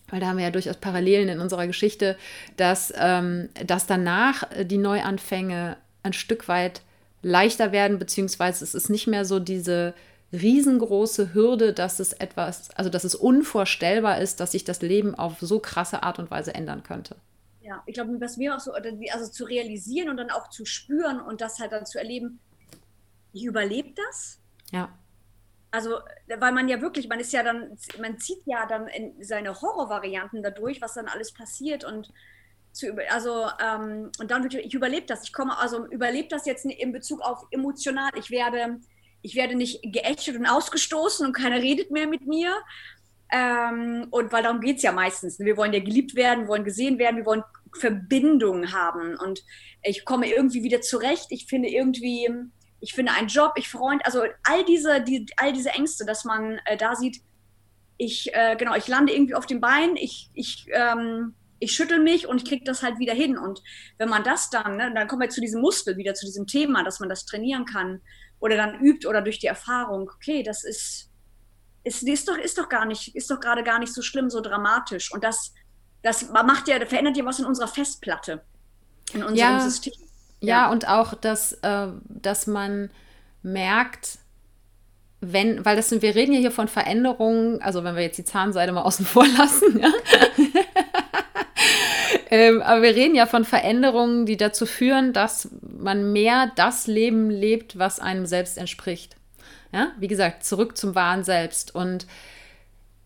weil da haben wir ja durchaus Parallelen in unserer Geschichte, dass, ähm, dass danach die Neuanfänge ein Stück weit leichter werden, beziehungsweise es ist nicht mehr so diese riesengroße Hürde, dass es etwas, also dass es unvorstellbar ist, dass sich das Leben auf so krasse Art und Weise ändern könnte. Ja, ich glaube, was mir auch so, also zu realisieren und dann auch zu spüren und das halt dann zu erleben, ich überlebe das. Ja also, weil man ja wirklich, man ist ja dann, man zieht ja dann in seine Horrorvarianten dadurch, was dann alles passiert und zu also ähm, und dann ich überlebe das. Ich komme, also überlebe das jetzt in Bezug auf emotional. Ich werde, ich werde nicht geächtet und ausgestoßen und keiner redet mehr mit mir. Ähm, und weil darum geht es ja meistens. Wir wollen ja geliebt werden, wollen gesehen werden, wir wollen Verbindung haben. Und ich komme irgendwie wieder zurecht. Ich finde irgendwie, ich finde einen Job, ich Freund, also all diese, die, all diese Ängste, dass man äh, da sieht, ich, äh, genau, ich lande irgendwie auf dem Bein, ich, ich, ähm, ich schüttel mich und ich kriege das halt wieder hin. Und wenn man das dann, ne, dann kommen wir zu diesem Muskel, wieder zu diesem Thema, dass man das trainieren kann oder dann übt oder durch die Erfahrung, okay, das ist, ist, ist doch, ist doch gar nicht, ist doch gerade gar nicht so schlimm, so dramatisch. Und das, das macht ja, verändert ja was in unserer Festplatte, in unserem ja. System. Ja, und auch, dass, äh, dass man merkt, wenn, weil das sind, wir reden ja hier von Veränderungen, also wenn wir jetzt die Zahnseide mal außen vor lassen, ja. ähm, aber wir reden ja von Veränderungen, die dazu führen, dass man mehr das Leben lebt, was einem selbst entspricht. Ja, wie gesagt, zurück zum wahren Selbst. Und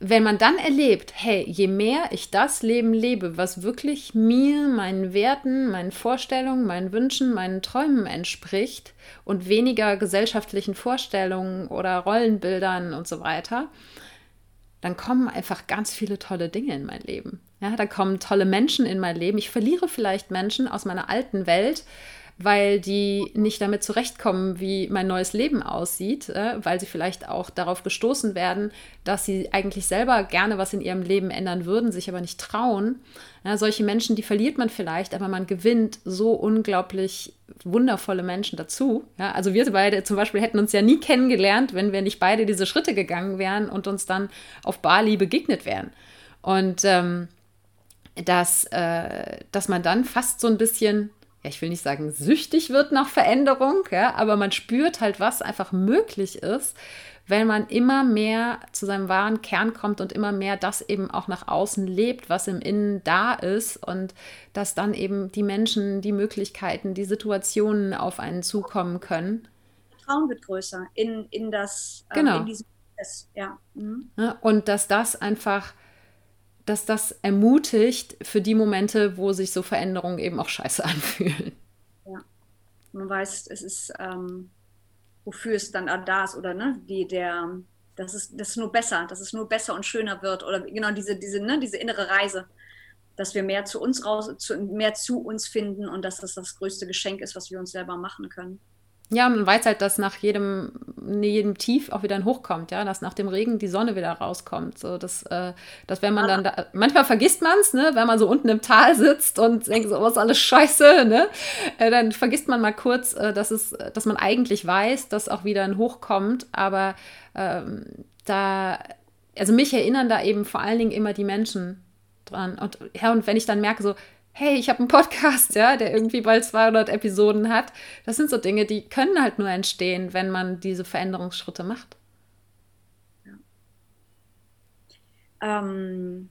wenn man dann erlebt, hey, je mehr ich das Leben lebe, was wirklich mir, meinen Werten, meinen Vorstellungen, meinen Wünschen, meinen Träumen entspricht und weniger gesellschaftlichen Vorstellungen oder Rollenbildern und so weiter, dann kommen einfach ganz viele tolle Dinge in mein Leben. Ja, da kommen tolle Menschen in mein Leben. Ich verliere vielleicht Menschen aus meiner alten Welt, weil die nicht damit zurechtkommen, wie mein neues Leben aussieht, äh, weil sie vielleicht auch darauf gestoßen werden, dass sie eigentlich selber gerne was in ihrem Leben ändern würden, sich aber nicht trauen. Ja, solche Menschen, die verliert man vielleicht, aber man gewinnt so unglaublich wundervolle Menschen dazu. Ja, also wir beide zum Beispiel hätten uns ja nie kennengelernt, wenn wir nicht beide diese Schritte gegangen wären und uns dann auf Bali begegnet wären. Und ähm, dass, äh, dass man dann fast so ein bisschen ja, ich will nicht sagen, süchtig wird nach Veränderung, ja, aber man spürt halt, was einfach möglich ist, wenn man immer mehr zu seinem wahren Kern kommt und immer mehr das eben auch nach außen lebt, was im Innen da ist und dass dann eben die Menschen, die Möglichkeiten, die Situationen auf einen zukommen können. Vertrauen wird größer in, in das, äh, genau. in diesen Prozess, ja. Mhm. ja. Und dass das einfach dass das ermutigt für die Momente, wo sich so Veränderungen eben auch scheiße anfühlen. Ja, man weiß, es ist, ähm, wofür es dann da ist oder ne, wie der, dass es, dass es nur besser, dass es nur besser und schöner wird oder genau diese, diese, ne, diese innere Reise, dass wir mehr zu uns raus, zu, mehr zu uns finden und dass das das größte Geschenk ist, was wir uns selber machen können. Ja, man weiß halt, dass nach jedem, jedem Tief auch wieder ein Hoch kommt, ja, dass nach dem Regen die Sonne wieder rauskommt. So, dass, äh, dass wenn man dann da, manchmal vergisst man es, ne, wenn man so unten im Tal sitzt und denkt, so, was oh, alles scheiße, ne? Äh, dann vergisst man mal kurz, äh, dass es, dass man eigentlich weiß, dass auch wieder ein Hoch kommt. Aber ähm, da, also mich erinnern da eben vor allen Dingen immer die Menschen dran. Und ja, und wenn ich dann merke, so, hey, ich habe einen Podcast, ja, der irgendwie bald 200 Episoden hat. Das sind so Dinge, die können halt nur entstehen, wenn man diese Veränderungsschritte macht. Ja. Ähm,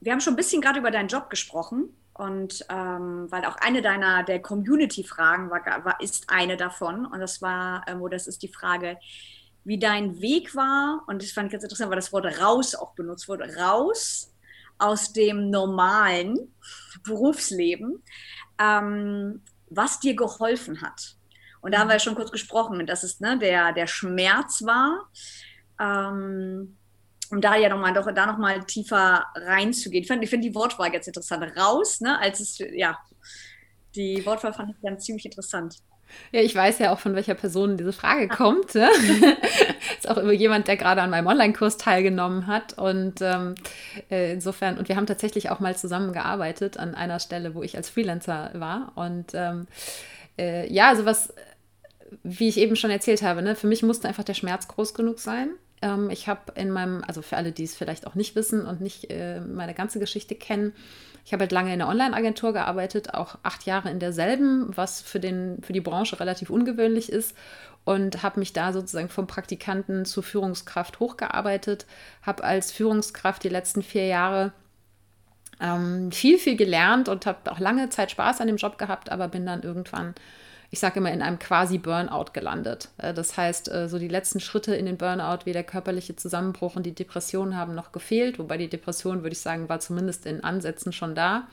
wir haben schon ein bisschen gerade über deinen Job gesprochen und ähm, weil auch eine deiner der Community-Fragen war, war, ist eine davon und das war, ähm, das ist die Frage, wie dein Weg war und das fand ich ganz interessant, weil das Wort raus auch benutzt wurde, raus aus dem normalen Berufsleben, ähm, was dir geholfen hat. Und da haben wir ja schon kurz gesprochen, dass es ne, der, der Schmerz war. Ähm, um da ja nochmal doch da noch mal tiefer reinzugehen. Ich finde find die Wortwahl jetzt interessant. Raus, ne, als es, ja, die Wortwahl fand ich dann ziemlich interessant. Ja, ich weiß ja auch, von welcher Person diese Frage kommt. Ja? ist auch immer jemand, der gerade an meinem Online-Kurs teilgenommen hat. Und ähm, äh, insofern, und wir haben tatsächlich auch mal zusammengearbeitet an einer Stelle, wo ich als Freelancer war. Und ähm, äh, ja, also was, wie ich eben schon erzählt habe, ne, für mich musste einfach der Schmerz groß genug sein. Ähm, ich habe in meinem, also für alle, die es vielleicht auch nicht wissen und nicht äh, meine ganze Geschichte kennen, ich habe halt lange in der Online-Agentur gearbeitet, auch acht Jahre in derselben, was für, den, für die Branche relativ ungewöhnlich ist. Und habe mich da sozusagen vom Praktikanten zur Führungskraft hochgearbeitet, habe als Führungskraft die letzten vier Jahre ähm, viel, viel gelernt und habe auch lange Zeit Spaß an dem Job gehabt, aber bin dann irgendwann ich sage immer, in einem quasi Burnout gelandet. Äh, das heißt, äh, so die letzten Schritte in den Burnout, wie der körperliche Zusammenbruch und die Depression haben noch gefehlt, wobei die Depression, würde ich sagen, war zumindest in Ansätzen schon da.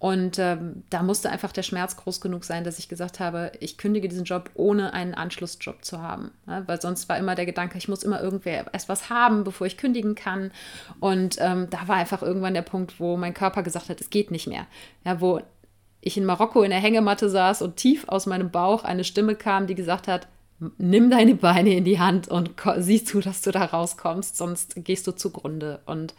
Und ähm, da musste einfach der Schmerz groß genug sein, dass ich gesagt habe, ich kündige diesen Job, ohne einen Anschlussjob zu haben. Ja, weil sonst war immer der Gedanke, ich muss immer irgendwer erst was haben, bevor ich kündigen kann. Und ähm, da war einfach irgendwann der Punkt, wo mein Körper gesagt hat, es geht nicht mehr. Ja, wo ich in Marokko in der Hängematte saß und tief aus meinem Bauch eine Stimme kam, die gesagt hat, nimm deine Beine in die Hand und sieh zu, dass du da rauskommst, sonst gehst du zugrunde. Und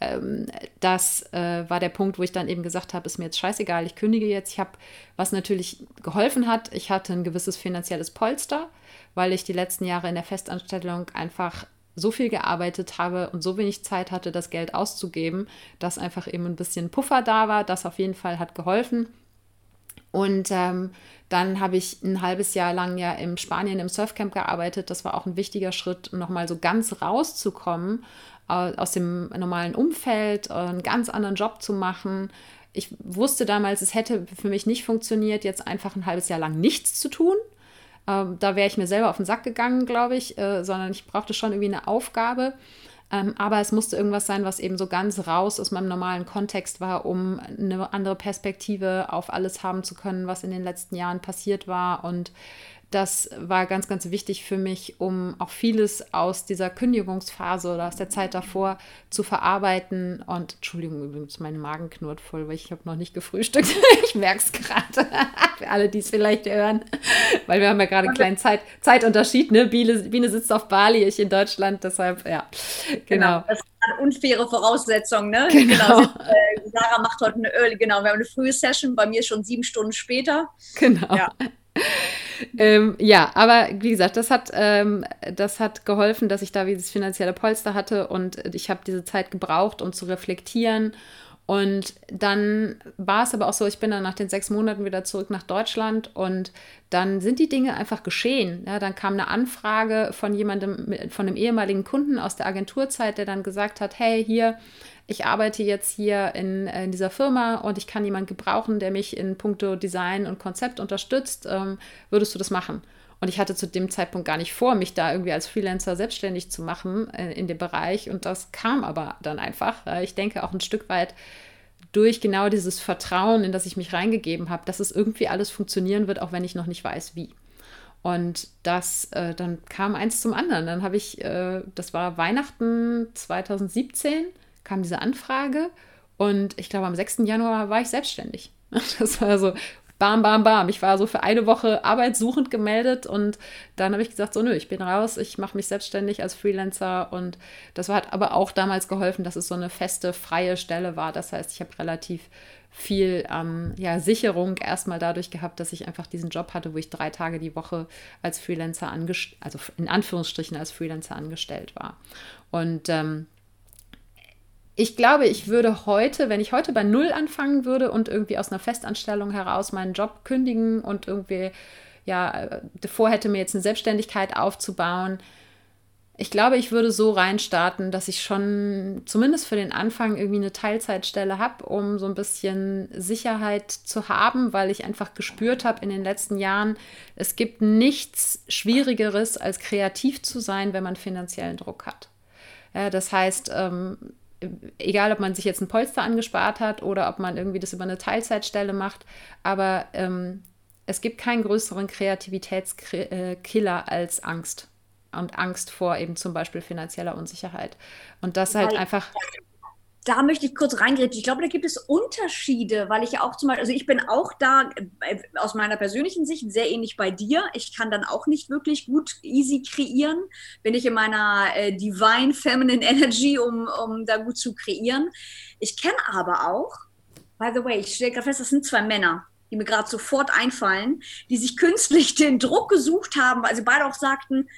ähm, das äh, war der Punkt, wo ich dann eben gesagt habe, ist mir jetzt scheißegal, ich kündige jetzt. Ich habe, was natürlich geholfen hat, ich hatte ein gewisses finanzielles Polster, weil ich die letzten Jahre in der Festanstellung einfach so viel gearbeitet habe und so wenig Zeit hatte, das Geld auszugeben, dass einfach eben ein bisschen Puffer da war. Das auf jeden Fall hat geholfen. Und ähm, dann habe ich ein halbes Jahr lang ja in Spanien im Surfcamp gearbeitet. Das war auch ein wichtiger Schritt, nochmal so ganz rauszukommen aus dem normalen Umfeld, einen ganz anderen Job zu machen. Ich wusste damals, es hätte für mich nicht funktioniert, jetzt einfach ein halbes Jahr lang nichts zu tun. Ähm, da wäre ich mir selber auf den Sack gegangen, glaube ich, äh, sondern ich brauchte schon irgendwie eine Aufgabe. Ähm, aber es musste irgendwas sein, was eben so ganz raus aus meinem normalen Kontext war, um eine andere Perspektive auf alles haben zu können, was in den letzten Jahren passiert war und das war ganz, ganz wichtig für mich, um auch vieles aus dieser Kündigungsphase oder aus der Zeit davor zu verarbeiten. Und Entschuldigung, übrigens, mein Magen knurrt voll, weil ich habe noch nicht gefrühstückt. ich merke es gerade. Für alle, die es vielleicht hören. Weil wir haben ja gerade einen kleinen Zeit, Zeitunterschied. Ne? Biene, Biene sitzt auf Bali, ich in Deutschland. Deshalb, ja, genau. genau. Das ist eine unfaire Voraussetzung. Ne? Genau. genau. Äh, Sarah macht heute eine Early, genau. Wir haben eine frühe Session, bei mir schon sieben Stunden später. Genau. Ja ähm, ja, aber wie gesagt, das hat, ähm, das hat geholfen, dass ich da dieses finanzielle Polster hatte und ich habe diese Zeit gebraucht, um zu reflektieren Und dann war es aber auch so, ich bin dann nach den sechs Monaten wieder zurück nach Deutschland und dann sind die Dinge einfach geschehen. Ja, dann kam eine Anfrage von jemandem, von einem ehemaligen Kunden aus der Agenturzeit, der dann gesagt hat, hey, hier, ich arbeite jetzt hier in, in dieser Firma und ich kann jemanden gebrauchen, der mich in puncto Design und Konzept unterstützt. Ähm, würdest du das machen? Und ich hatte zu dem Zeitpunkt gar nicht vor, mich da irgendwie als Freelancer selbstständig zu machen äh, in dem Bereich. Und das kam aber dann einfach. Äh, ich denke auch ein Stück weit durch genau dieses Vertrauen, in das ich mich reingegeben habe, dass es irgendwie alles funktionieren wird, auch wenn ich noch nicht weiß, wie. Und das, äh, dann kam eins zum anderen. Dann habe ich, äh, das war Weihnachten 2017, kam diese Anfrage und ich glaube, am 6. Januar war ich selbstständig. Das war so, bam, bam, bam. Ich war so für eine Woche arbeitssuchend gemeldet und dann habe ich gesagt, so nö, ich bin raus, ich mache mich selbstständig als Freelancer und das hat aber auch damals geholfen, dass es so eine feste, freie Stelle war. Das heißt, ich habe relativ viel ähm, ja, Sicherung erstmal dadurch gehabt, dass ich einfach diesen Job hatte, wo ich drei Tage die Woche als Freelancer also in Anführungsstrichen als Freelancer angestellt war. Und ähm, ich glaube, ich würde heute, wenn ich heute bei Null anfangen würde und irgendwie aus einer Festanstellung heraus meinen Job kündigen und irgendwie, ja, davor hätte mir jetzt eine Selbstständigkeit aufzubauen, ich glaube, ich würde so reinstarten, dass ich schon zumindest für den Anfang irgendwie eine Teilzeitstelle habe, um so ein bisschen Sicherheit zu haben, weil ich einfach gespürt habe in den letzten Jahren, es gibt nichts Schwierigeres, als kreativ zu sein, wenn man finanziellen Druck hat. Ja, das heißt, ähm, egal ob man sich jetzt ein Polster angespart hat oder ob man irgendwie das über eine Teilzeitstelle macht, aber ähm, es gibt keinen größeren Kreativitätskiller als Angst und Angst vor eben zum Beispiel finanzieller Unsicherheit. Und das halt einfach da möchte ich kurz reingehen. Ich glaube, da gibt es Unterschiede, weil ich ja auch zum Beispiel, also ich bin auch da äh, aus meiner persönlichen Sicht sehr ähnlich bei dir. Ich kann dann auch nicht wirklich gut easy kreieren. Bin ich in meiner äh, Divine Feminine Energy, um, um da gut zu kreieren. Ich kenne aber auch, by the way, ich stelle gerade fest, das sind zwei Männer, die mir gerade sofort einfallen, die sich künstlich den Druck gesucht haben, weil sie beide auch sagten,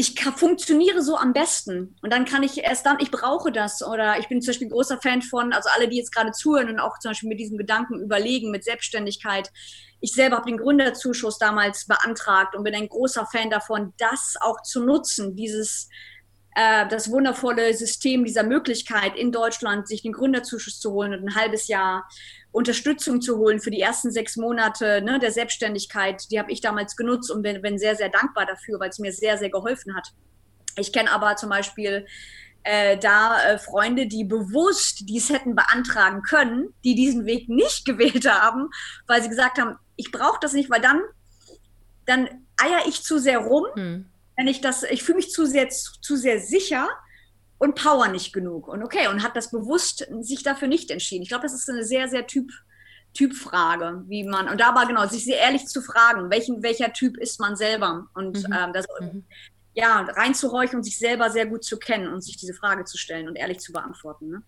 ich funktioniere so am besten. Und dann kann ich erst dann, ich brauche das. Oder ich bin zum Beispiel großer Fan von, also alle, die jetzt gerade zuhören und auch zum Beispiel mit diesem Gedanken überlegen, mit Selbstständigkeit. Ich selber habe den Gründerzuschuss damals beantragt und bin ein großer Fan davon, das auch zu nutzen, dieses äh, das wundervolle System dieser Möglichkeit in Deutschland, sich den Gründerzuschuss zu holen und ein halbes Jahr Unterstützung zu holen für die ersten sechs Monate ne, der Selbstständigkeit. Die habe ich damals genutzt und bin, bin sehr, sehr dankbar dafür, weil es mir sehr, sehr geholfen hat. Ich kenne aber zum Beispiel äh, da äh, Freunde, die bewusst dies hätten beantragen können, die diesen Weg nicht gewählt haben, weil sie gesagt haben, ich brauche das nicht, weil dann, dann eier ich zu sehr rum. Hm. Wenn ich das, ich fühle mich zu sehr, zu, zu sehr sicher und Power nicht genug. Und okay, und hat das bewusst sich dafür nicht entschieden. Ich glaube, das ist eine sehr, sehr Typ, Typfrage, wie man, und da war genau, sich sehr ehrlich zu fragen, welchen, welcher Typ ist man selber? Und mhm. ähm, das, mhm. ja, reinzuhorchen und sich selber sehr gut zu kennen und sich diese Frage zu stellen und ehrlich zu beantworten. Ne?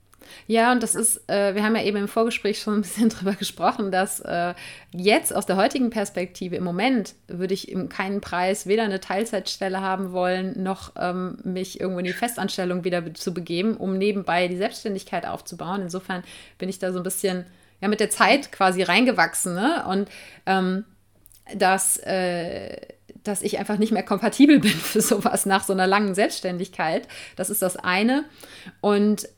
Ja, und das ist, äh, wir haben ja eben im Vorgespräch schon ein bisschen drüber gesprochen, dass äh, jetzt aus der heutigen Perspektive im Moment würde ich um keinen Preis weder eine Teilzeitstelle haben wollen, noch ähm, mich irgendwo in die Festanstellung wieder zu begeben, um nebenbei die Selbstständigkeit aufzubauen. Insofern bin ich da so ein bisschen ja, mit der Zeit quasi reingewachsen. Ne? Und ähm, dass, äh, dass ich einfach nicht mehr kompatibel bin für sowas nach so einer langen Selbstständigkeit. Das ist das eine. Und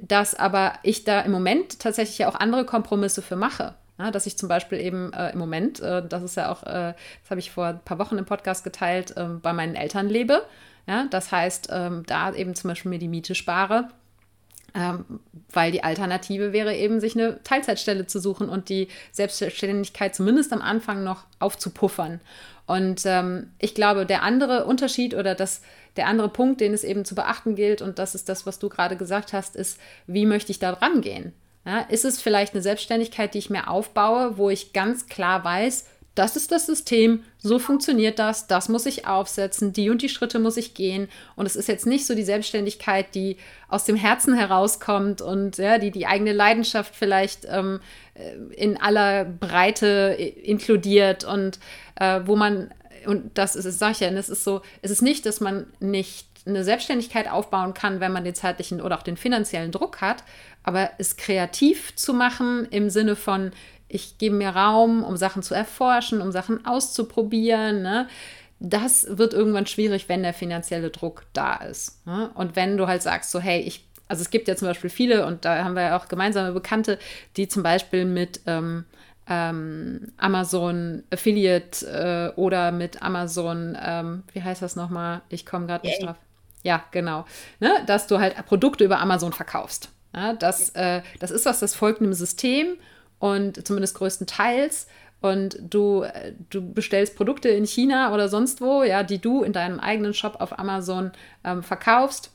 dass aber ich da im Moment tatsächlich ja auch andere Kompromisse für mache. Ja, dass ich zum Beispiel eben äh, im Moment, äh, das ist ja auch, äh, das habe ich vor ein paar Wochen im Podcast geteilt, ähm, bei meinen Eltern lebe. Ja, das heißt, ähm, da eben zum Beispiel mir die Miete spare, ähm, weil die Alternative wäre eben, sich eine Teilzeitstelle zu suchen und die Selbstständigkeit zumindest am Anfang noch aufzupuffern. Und ähm, ich glaube, der andere Unterschied oder das, der andere Punkt, den es eben zu beachten gilt, und das ist das, was du gerade gesagt hast, ist, wie möchte ich da dran gehen? Ja, ist es vielleicht eine Selbstständigkeit, die ich mir aufbaue, wo ich ganz klar weiß, das ist das System, so funktioniert das, das muss ich aufsetzen, die und die Schritte muss ich gehen. Und es ist jetzt nicht so die Selbstständigkeit, die aus dem Herzen herauskommt und ja, die die eigene Leidenschaft vielleicht ähm, äh, in aller Breite äh, inkludiert und äh, wo man, und das ist, sag ich ja, es ist so, es ist nicht, dass man nicht eine Selbstständigkeit aufbauen kann, wenn man den zeitlichen oder auch den finanziellen Druck hat, Aber es kreativ zu machen im Sinne von, ich gebe mir Raum, um Sachen zu erforschen, um Sachen auszuprobieren, ne? das wird irgendwann schwierig, wenn der finanzielle Druck da ist. Ne? Und wenn du halt sagst, so, hey, ich, also es gibt ja zum Beispiel viele, und da haben wir ja auch gemeinsame Bekannte, die zum Beispiel mit ähm, ähm, Amazon Affiliate äh, oder mit Amazon, ähm, wie heißt das nochmal? Ich komme gerade nicht drauf. Ja, genau. Ne? Dass du halt Produkte über Amazon verkaufst. Ja, das, äh, das ist was, das folgt einem System und zumindest größtenteils und du, du bestellst Produkte in China oder sonst wo, ja, die du in deinem eigenen Shop auf Amazon ähm, verkaufst.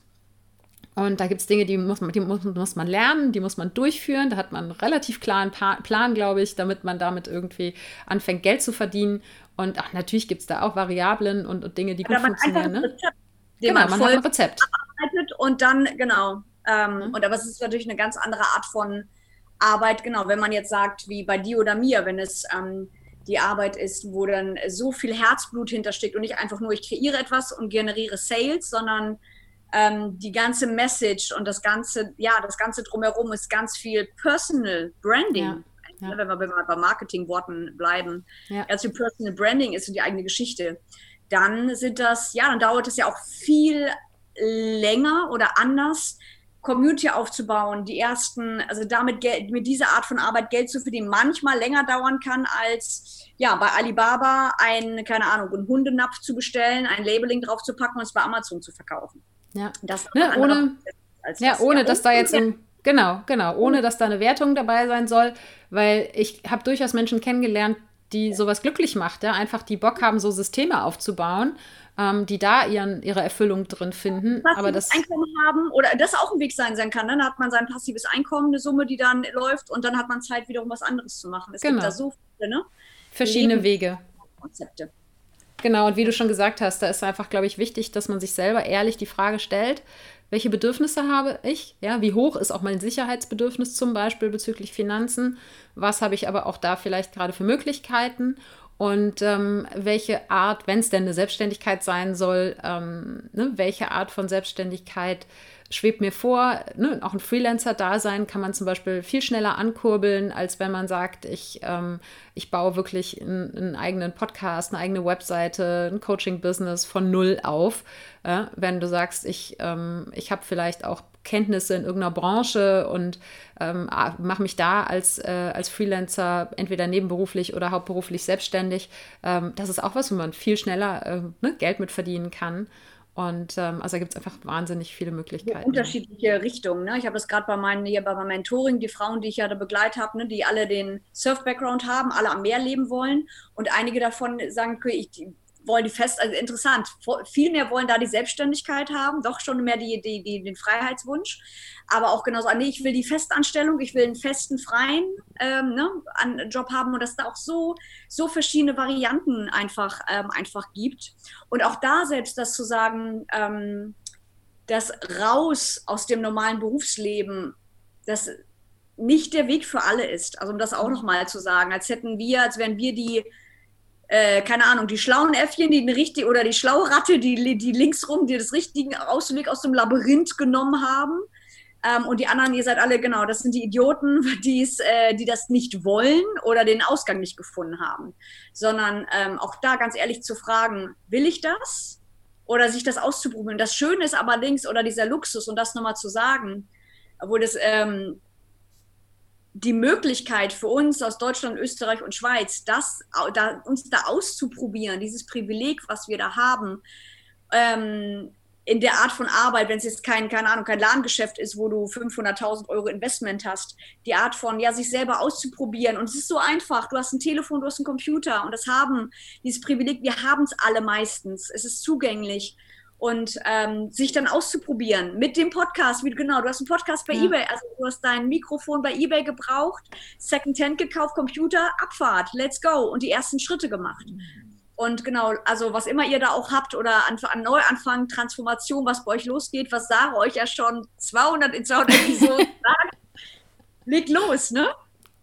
Und da gibt es Dinge, die, muss man, die muss, muss, man lernen, die muss man durchführen. Da hat man einen relativ klaren pa Plan, glaube ich, damit man damit irgendwie anfängt, Geld zu verdienen. Und ach, natürlich gibt es da auch Variablen und, und Dinge, die gut funktionieren. Ne? Rezept, genau, man, man hat ein Rezept. Und dann, genau. Ähm, mhm. Und aber es ist natürlich eine ganz andere Art von Arbeit, genau, wenn man jetzt sagt, wie bei dir oder mir, wenn es ähm, die Arbeit ist, wo dann so viel Herzblut hintersteckt und nicht einfach nur, ich kreiere etwas und generiere Sales, sondern ähm, die ganze Message und das ganze, ja, das ganze drumherum ist ganz viel Personal Branding. Ja, ja. Wenn wir bei Marketingworten bleiben, ja. ganz viel Personal Branding ist und die eigene Geschichte. Dann sind das, ja, dann dauert es ja auch viel länger oder anders, Community aufzubauen, die ersten, also damit Geld, mit dieser Art von Arbeit Geld zu verdienen, manchmal länger dauern kann als ja bei Alibaba ein, keine Ahnung, einen Hundenapf zu bestellen, ein Labeling drauf zu packen und es bei Amazon zu verkaufen. Ja, das ne, ohne, ja, das, ohne ja, dass da jetzt im, genau, genau, ohne dass da eine Wertung dabei sein soll, weil ich habe durchaus Menschen kennengelernt, die sowas glücklich macht, ja, einfach die Bock haben, so Systeme aufzubauen ähm, die da ihren, ihre Erfüllung drin finden. Passives aber das Einkommen haben oder das auch ein Weg sein, sein kann. Ne? Dann hat man sein passives Einkommen, eine Summe, die dann läuft und dann hat man Zeit, wiederum was anderes zu machen. Es genau. gibt da so viele, ne? Verschiedene Wege. Konzepte. Genau, und wie du schon gesagt hast, da ist einfach, glaube ich, wichtig, dass man sich selber ehrlich die Frage stellt, welche Bedürfnisse habe ich? Ja, wie hoch ist auch mein Sicherheitsbedürfnis zum Beispiel bezüglich Finanzen? Was habe ich aber auch da vielleicht gerade für Möglichkeiten? Und ähm, welche Art, wenn es denn eine Selbstständigkeit sein soll, ähm, ne, welche Art von Selbstständigkeit schwebt mir vor. Ne, auch ein Freelancer-Dasein kann man zum Beispiel viel schneller ankurbeln, als wenn man sagt, ich, ähm, ich baue wirklich einen, einen, eigenen Podcast, eine eigene Webseite, ein Coaching-Business von null auf. Äh, wenn du sagst, ich, ähm, ich habe vielleicht auch Kenntnisse in irgendeiner Branche und ähm, mache mich da als, äh, als Freelancer entweder nebenberuflich oder hauptberuflich selbstständig. Ähm, das ist auch was, wo man viel schneller äh, ne, Geld mit verdienen kann. Und ähm, also da gibt es einfach wahnsinnig viele Möglichkeiten. Unterschiedliche Richtungen. Ne? Ich habe das gerade bei meinen hier bei meinem Mentoring, die Frauen, die ich ja da begleitet habe, ne, die alle den Surf-Background haben, alle am Meer leben wollen. Und einige davon sagen, okay, ich wollen die fest, also interessant, viel mehr wollen da die Selbstständigkeit haben, doch schon mehr die, die, die, den Freiheitswunsch, aber auch genauso, nee, ich will die Festanstellung, ich will einen festen, freien ähm, ne, an Job haben und dass da auch so, so verschiedene Varianten einfach, ähm, einfach gibt. Und auch da selbst das zu sagen, ähm, dass raus aus dem normalen Berufsleben, das nicht der Weg für alle ist. Also um das auch nochmal zu sagen, als hätten wir, als wären wir die äh, keine Ahnung, die schlauen Äffchen, die richtig oder die schlaue Ratte, die, die links rum, die das richtige Ausweg aus dem Labyrinth genommen haben. Ähm, und die anderen, ihr seid alle, genau, das sind die Idioten, die's, äh, die das nicht wollen oder den Ausgang nicht gefunden haben. Sondern ähm, auch da ganz ehrlich zu fragen, will ich das? Oder sich das auszuprobieren. Das Schöne ist aber links oder dieser Luxus und das nochmal zu sagen, obwohl das ähm, die Möglichkeit für uns aus Deutschland, Österreich und Schweiz, das, da, uns da auszuprobieren, dieses Privileg, was wir da haben, ähm, in der Art von Arbeit, wenn es jetzt kein, keine Ahnung, kein Ladengeschäft ist, wo du 500.000 Euro Investment hast, die Art von, ja, sich selber auszuprobieren. Und es ist so einfach. Du hast ein Telefon, du hast einen Computer und das haben, dieses Privileg, wir haben es alle meistens. Es ist zugänglich und ähm, sich dann auszuprobieren mit dem Podcast. Wie, genau, du hast einen Podcast bei ja. eBay, also du hast dein Mikrofon bei eBay gebraucht, Secondhand gekauft, Computer, Abfahrt, let's go und die ersten Schritte gemacht. Und genau, also was immer ihr da auch habt oder an, an Neuanfang, Transformation, was bei euch losgeht, was Sarah euch ja schon 200 in 200 Episoden sagt, legt los, ne?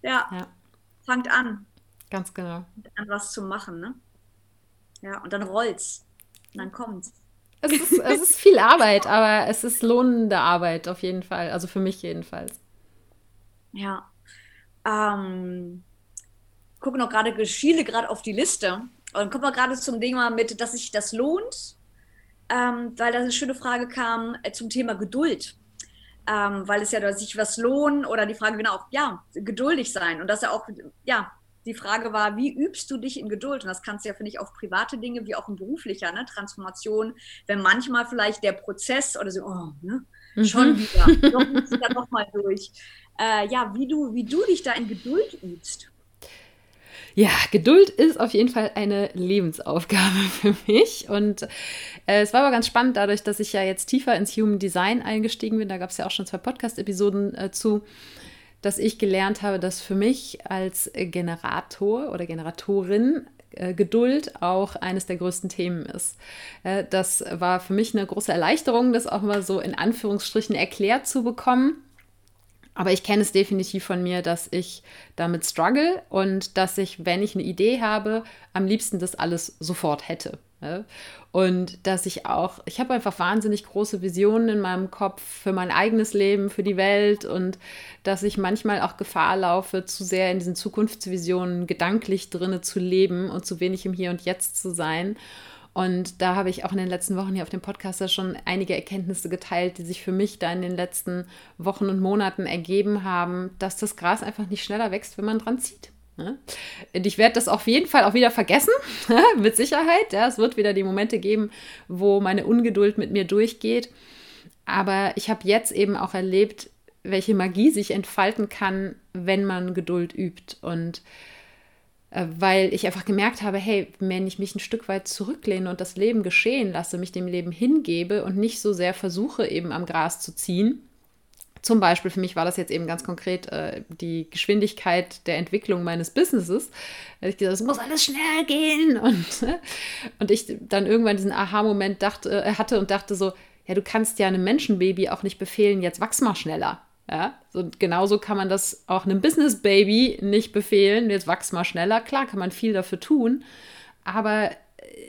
Ja. ja. Fangt an. Ganz genau. An was zu machen, ne? Ja, und dann rollt's. Und dann kommt's. Es ist, es ist viel Arbeit, aber es ist lohnende Arbeit auf jeden Fall. Also für mich jedenfalls. Ja. Ähm, gucke noch gerade, schiele gerade auf die Liste und kommen wir gerade zum Thema mit, dass sich das lohnt, ähm, weil da eine schöne Frage kam äh, zum Thema Geduld. Ähm, weil es ja sich was lohnt oder die Frage genau, ja, geduldig sein. Und dass ja auch, ja, die Frage war, wie übst du dich in Geduld? Und das kannst du ja, finde ich, auf private Dinge wie auch in beruflicher ne? Transformation, wenn manchmal vielleicht der Prozess oder so, oh, ne? Mhm. schon wieder, doch muss ich da nochmal durch. Äh, ja, wie du, wie du dich da in Geduld übst. Ja, Geduld ist auf jeden Fall eine Lebensaufgabe für mich. Und äh, es war aber ganz spannend, dadurch, dass ich ja jetzt tiefer ins Human Design eingestiegen bin. Da gab es ja auch schon zwei Podcast-Episoden äh, zu, dass ich gelernt habe, dass für mich als Generator oder Generatorin äh, Geduld auch eines der größten Themen ist. Äh, das war für mich eine große Erleichterung, das auch mal so in Anführungsstrichen erklärt zu bekommen aber ich kenne es definitiv von mir, dass ich damit struggle und dass ich, wenn ich eine Idee habe, am liebsten das alles sofort hätte. Und dass ich auch, ich habe einfach wahnsinnig große Visionen in meinem Kopf für mein eigenes Leben, für die Welt und dass ich manchmal auch Gefahr laufe, zu sehr in diesen Zukunftsvisionen gedanklich drinne zu leben und zu wenig im Hier und Jetzt zu sein. Und da habe ich auch in den letzten Wochen hier auf dem Podcast ja schon einige Erkenntnisse geteilt, die sich für mich da in den letzten Wochen und Monaten ergeben haben, dass das Gras einfach nicht schneller wächst, wenn man dran zieht. Ne? Ich werde das auf jeden Fall auch wieder vergessen, mit Sicherheit. Ja, es wird wieder die Momente geben, wo meine Ungeduld mit mir durchgeht. Aber ich habe jetzt eben auch erlebt, welche Magie sich entfalten kann, wenn man Geduld übt. Und äh, weil ich einfach gemerkt habe, hey, wenn ich mich ein Stück weit zurücklehne und das Leben geschehen lasse, mich dem Leben hingebe und nicht so sehr versuche, eben am Gras zu ziehen, zum Beispiel für mich war das jetzt eben ganz konkret äh, die Geschwindigkeit der Entwicklung meines Businesses. Ich gesagt, es muss alles schnell gehen. Und, und ich dann irgendwann diesen Aha-Moment äh, hatte und dachte so, ja, du kannst ja einem Menschenbaby auch nicht befehlen, jetzt wachs mal schneller. Ja, und genauso kann man das auch einem Business Baby nicht befehlen, jetzt wachs mal schneller. Klar kann man viel dafür tun, aber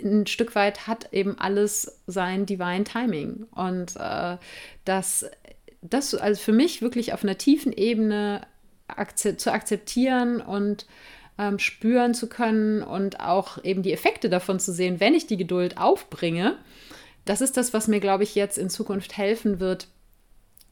ein Stück weit hat eben alles sein Divine Timing. Und äh, das, das also für mich wirklich auf einer tiefen Ebene akze zu akzeptieren und ähm, spüren zu können und auch eben die Effekte davon zu sehen, wenn ich die Geduld aufbringe, das ist das, was mir, glaube ich, jetzt in Zukunft helfen wird,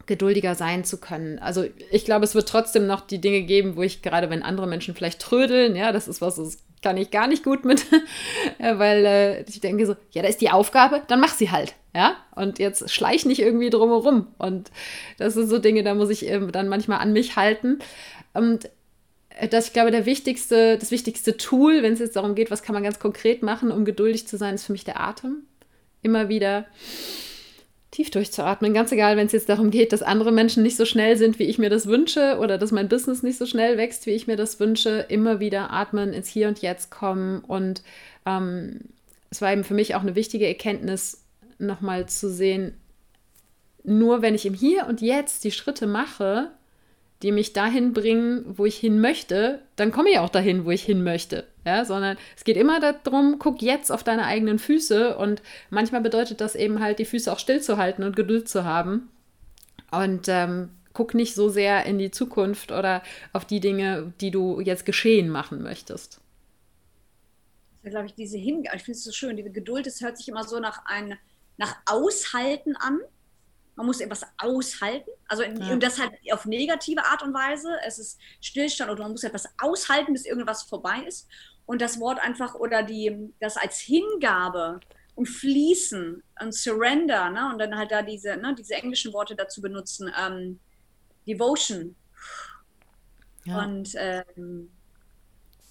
geduldiger sein zu können. Also ich glaube, es wird trotzdem noch die Dinge geben, wo ich gerade, wenn andere Menschen vielleicht trödeln, ja, das ist was, das kann ich gar nicht gut mit, weil äh, ich denke so, ja, da ist die Aufgabe, dann mach sie halt, ja, und jetzt schleich nicht irgendwie drumherum und das sind so Dinge, da muss ich äh, dann manchmal an mich halten und äh, das, ich glaube, der wichtigste, das wichtigste Tool, wenn es jetzt darum geht, was kann man ganz konkret machen, um geduldig zu sein, ist für mich der Atem. Immer wieder tief durchzuatmen. Ganz egal, wenn es jetzt darum geht, dass andere Menschen nicht so schnell sind, wie ich mir das wünsche, oder dass mein Business nicht so schnell wächst, wie ich mir das wünsche. Immer wieder atmen, ins Hier und Jetzt kommen. Und ähm, es war eben für mich auch eine wichtige Erkenntnis, nochmal zu sehen, nur wenn ich im Hier und Jetzt die Schritte mache, die mich dahin bringen, wo ich hin möchte, dann komme ich auch dahin, wo ich hin möchte. Ja, sondern es geht immer darum, guck jetzt auf deine eigenen Füße und manchmal bedeutet das eben halt, die Füße auch stillzuhalten und Geduld zu haben. Und ähm, guck nicht so sehr in die Zukunft oder auf die Dinge, die du jetzt geschehen machen möchtest. Ja, glaube ich, diese Hingabe, ich finde es so schön, diese Geduld, das hört sich immer so nach ein nach Aushalten an man muss etwas aushalten. Also ja. und das halt auf negative Art und Weise. Es ist Stillstand oder man muss etwas aushalten, bis irgendwas vorbei ist. Und das Wort einfach oder die, das als Hingabe und Fließen und Surrender, ne? Und dann halt da diese, ne, diese englischen Worte dazu benutzen, ähm, Devotion. Ja. Und ähm,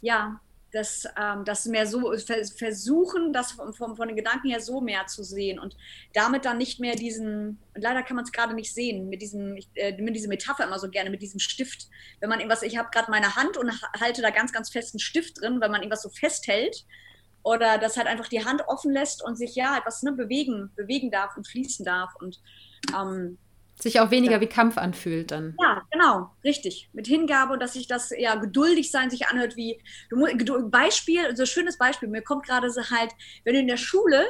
ja, das, ähm, das mehr so versuchen, das von, von, von, den Gedanken her so mehr zu sehen und damit dann nicht mehr diesen, leider kann man es gerade nicht sehen, mit diesem, ich äh, mit dieser Metapher immer so gerne, mit diesem Stift. Wenn man irgendwas, ich habe gerade meine Hand und halte da ganz, ganz festen Stift drin, wenn man irgendwas so festhält oder das halt einfach die Hand offen lässt und sich ja etwas ne, bewegen, bewegen darf und fließen darf und ähm, sich auch weniger ja. wie Kampf anfühlt dann. Ja, genau, richtig. Mit Hingabe und dass sich das eher geduldig sein sich anhört wie, du, Beispiel, so ein schönes Beispiel, mir kommt gerade so halt, wenn du in der Schule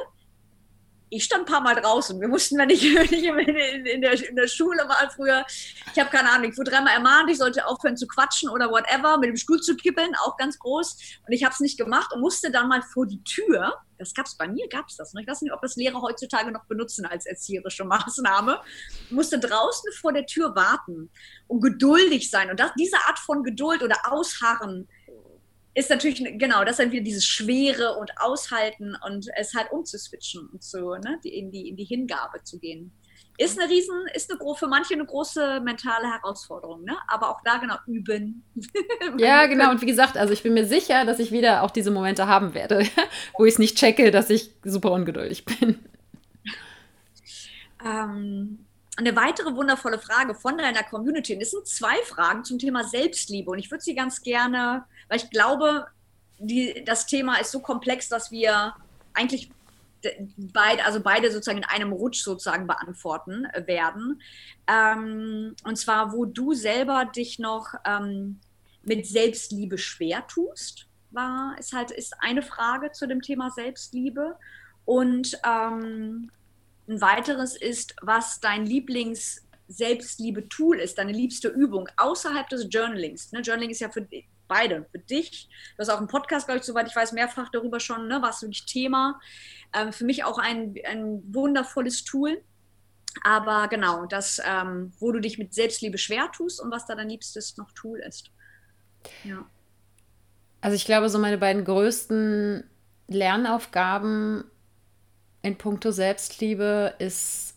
ich stand ein paar Mal draußen. Wir mussten, wenn ich, wenn ich in, in, der, in der Schule war früher, ich habe keine Ahnung, ich wurde dreimal ermahnt, ich sollte aufhören zu quatschen oder whatever, mit dem Stuhl zu kippeln, auch ganz groß. Und ich habe es nicht gemacht und musste dann mal vor die Tür. Das gab es bei mir, gab es das. Ne? Ich weiß nicht, ob das Lehrer heutzutage noch benutzen als erzieherische Maßnahme. Musste draußen vor der Tür warten und geduldig sein. Und das, diese Art von Geduld oder Ausharren, ist natürlich, genau, das ist dann wieder dieses Schwere und Aushalten und es halt umzuswitchen und so, ne, die, in, die, in die Hingabe zu gehen. Ist eine riesen, ist eine, für manche eine große mentale Herausforderung, ne? Aber auch da genau üben. ja, genau. Und wie gesagt, also ich bin mir sicher, dass ich wieder auch diese Momente haben werde, wo ich es nicht checke, dass ich super ungeduldig bin. Ähm, eine weitere wundervolle Frage von deiner Community. Und es sind zwei Fragen zum Thema Selbstliebe. Und ich würde sie ganz gerne weil ich glaube, die, das Thema ist so komplex, dass wir eigentlich beide, also beide sozusagen in einem Rutsch sozusagen beantworten werden. Ähm, und zwar, wo du selber dich noch ähm, mit Selbstliebe schwer tust, war, ist halt ist eine Frage zu dem Thema Selbstliebe. Und ähm, ein weiteres ist, was dein Lieblings Selbstliebe-Tool ist, deine liebste Übung außerhalb des Journalings. Ne? Journaling ist ja für beide. Für dich, du hast auch einen Podcast, glaube ich, soweit ich weiß, mehrfach darüber schon, ne, was wirklich Thema. Ähm, für mich auch ein, ein wundervolles Tool. Aber genau, das, ähm, wo du dich mit Selbstliebe schwer tust und was da dein Liebstes noch Tool ist. Ja. Also ich glaube, so meine beiden größten Lernaufgaben in puncto Selbstliebe ist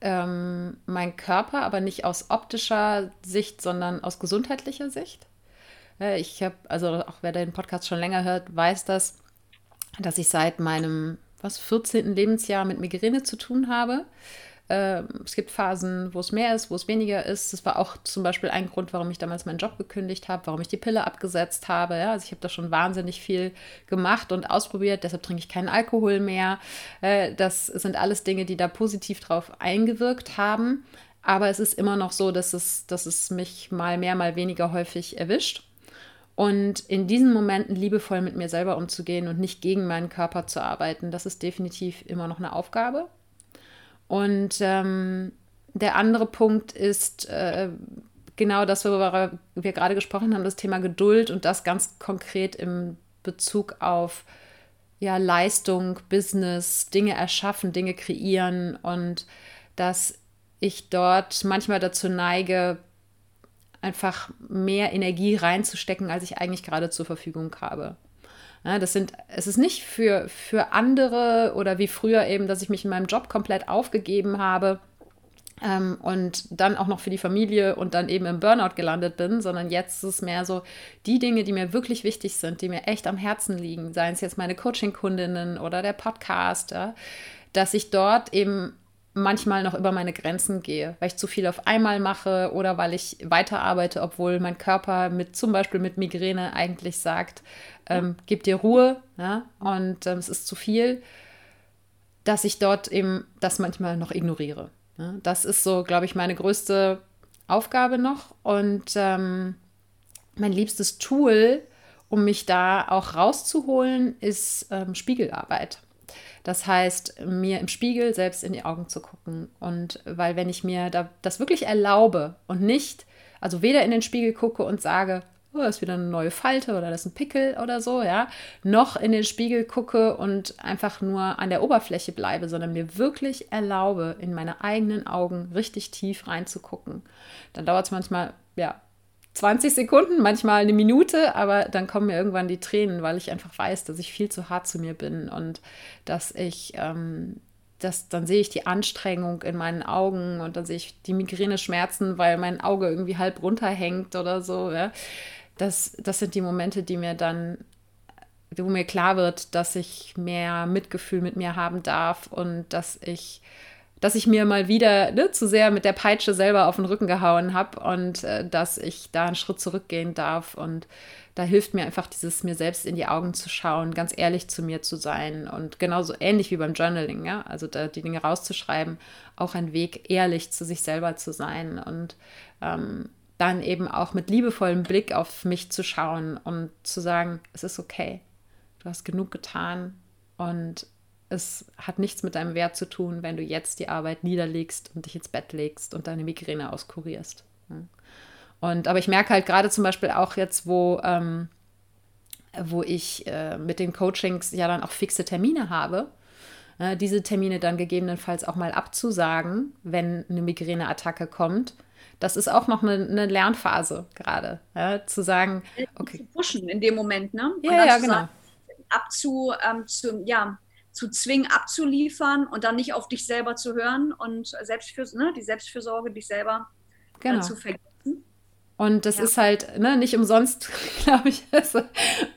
ähm, mein Körper, aber nicht aus optischer Sicht, sondern aus gesundheitlicher Sicht. Ich habe, also auch wer den Podcast schon länger hört, weiß das, dass ich seit meinem was 14. Lebensjahr mit Migräne zu tun habe. Ähm, es gibt Phasen, wo es mehr ist, wo es weniger ist. Das war auch zum Beispiel ein Grund, warum ich damals meinen Job gekündigt habe, warum ich die Pille abgesetzt habe. Ja, also ich habe da schon wahnsinnig viel gemacht und ausprobiert. Deshalb trinke ich keinen Alkohol mehr. Äh, das sind alles Dinge, die da positiv drauf eingewirkt haben. Aber es ist immer noch so, dass es, dass es mich mal mehr, mal weniger häufig erwischt. Und in diesen Momenten liebevoll mit mir selber umzugehen und nicht gegen meinen Körper zu arbeiten, das ist definitiv immer noch eine Aufgabe. Und ähm, der andere Punkt ist äh, genau das, worüber wir gerade gesprochen haben, das Thema Geduld und das ganz konkret im Bezug auf ja, Leistung, Business, Dinge erschaffen, Dinge kreieren und dass ich dort manchmal dazu neige, einfach mehr Energie reinzustecken, als ich eigentlich gerade zur Verfügung habe. Ja, das sind, es ist nicht für, für andere oder wie früher eben, dass ich mich in meinem Job komplett aufgegeben habe ähm, und dann auch noch für die Familie und dann eben im Burnout gelandet bin, sondern jetzt ist es mehr so die Dinge, die mir wirklich wichtig sind, die mir echt am Herzen liegen, seien es jetzt meine Coaching-Kundinnen oder der Podcast, ja, dass ich dort eben manchmal noch über meine Grenzen gehe, weil ich zu viel auf einmal mache oder weil ich weiterarbeite, obwohl mein Körper mit zum Beispiel mit Migräne eigentlich sagt, ähm, gib dir Ruhe ja, und ähm, es ist zu viel, dass ich dort eben das manchmal noch ignoriere. Ja. Das ist so, glaube ich, meine größte Aufgabe noch und ähm, mein liebstes Tool, um mich da auch rauszuholen, ist ähm, Spiegelarbeit. Das heißt, mir im Spiegel selbst in die Augen zu gucken. Und weil wenn ich mir da das wirklich erlaube und nicht, also weder in den Spiegel gucke und sage, oh, das ist wieder eine neue Falte oder das ist ein Pickel oder so, ja, noch in den Spiegel gucke und einfach nur an der Oberfläche bleibe, sondern mir wirklich erlaube, in meine eigenen Augen richtig tief reinzugucken. Dann dauert es manchmal, ja, 20 Sekunden, manchmal eine Minute, aber dann kommen mir irgendwann die Tränen, weil ich einfach weiß, dass ich viel zu hart zu mir bin und dass ich, ähm, das, dann sehe ich die Anstrengung in meinen Augen und dann sehe ich die Migräne-Schmerzen, weil mein Auge irgendwie halb runterhängt oder so. Ja. Das, das sind die Momente, die mir dann, wo mir klar wird, dass ich mehr Mitgefühl mit mir haben darf und dass ich dass ich mir mal wieder ne, zu sehr mit der Peitsche selber auf den Rücken gehauen habe und äh, dass ich da einen Schritt zurückgehen darf. Und da hilft mir einfach dieses mir selbst in die Augen zu schauen, ganz ehrlich zu mir zu sein und genauso ähnlich wie beim Journaling, ja, also da die Dinge rauszuschreiben, auch ein Weg, ehrlich zu sich selber zu sein und ähm, dann eben auch mit liebevollem Blick auf mich zu schauen und zu sagen, es ist okay, du hast genug getan und es hat nichts mit deinem Wert zu tun, wenn du jetzt die Arbeit niederlegst und dich ins Bett legst und deine Migräne auskurierst. Und aber ich merke halt gerade zum Beispiel auch jetzt, wo, ähm, wo ich äh, mit den Coachings ja dann auch fixe Termine habe, äh, diese Termine dann gegebenenfalls auch mal abzusagen, wenn eine Migräneattacke kommt. Das ist auch noch eine, eine Lernphase gerade, ja, zu sagen, okay. Zu pushen in dem Moment, ne? Ja, ja, genau. Sagen, abzu, ähm, zu, ja, zu zwingen, abzuliefern und dann nicht auf dich selber zu hören und Selbstfürs ne, die Selbstfürsorge, dich selber äh, genau. äh, zu vergessen. Und das ja. ist halt ne, nicht umsonst, glaube ich, also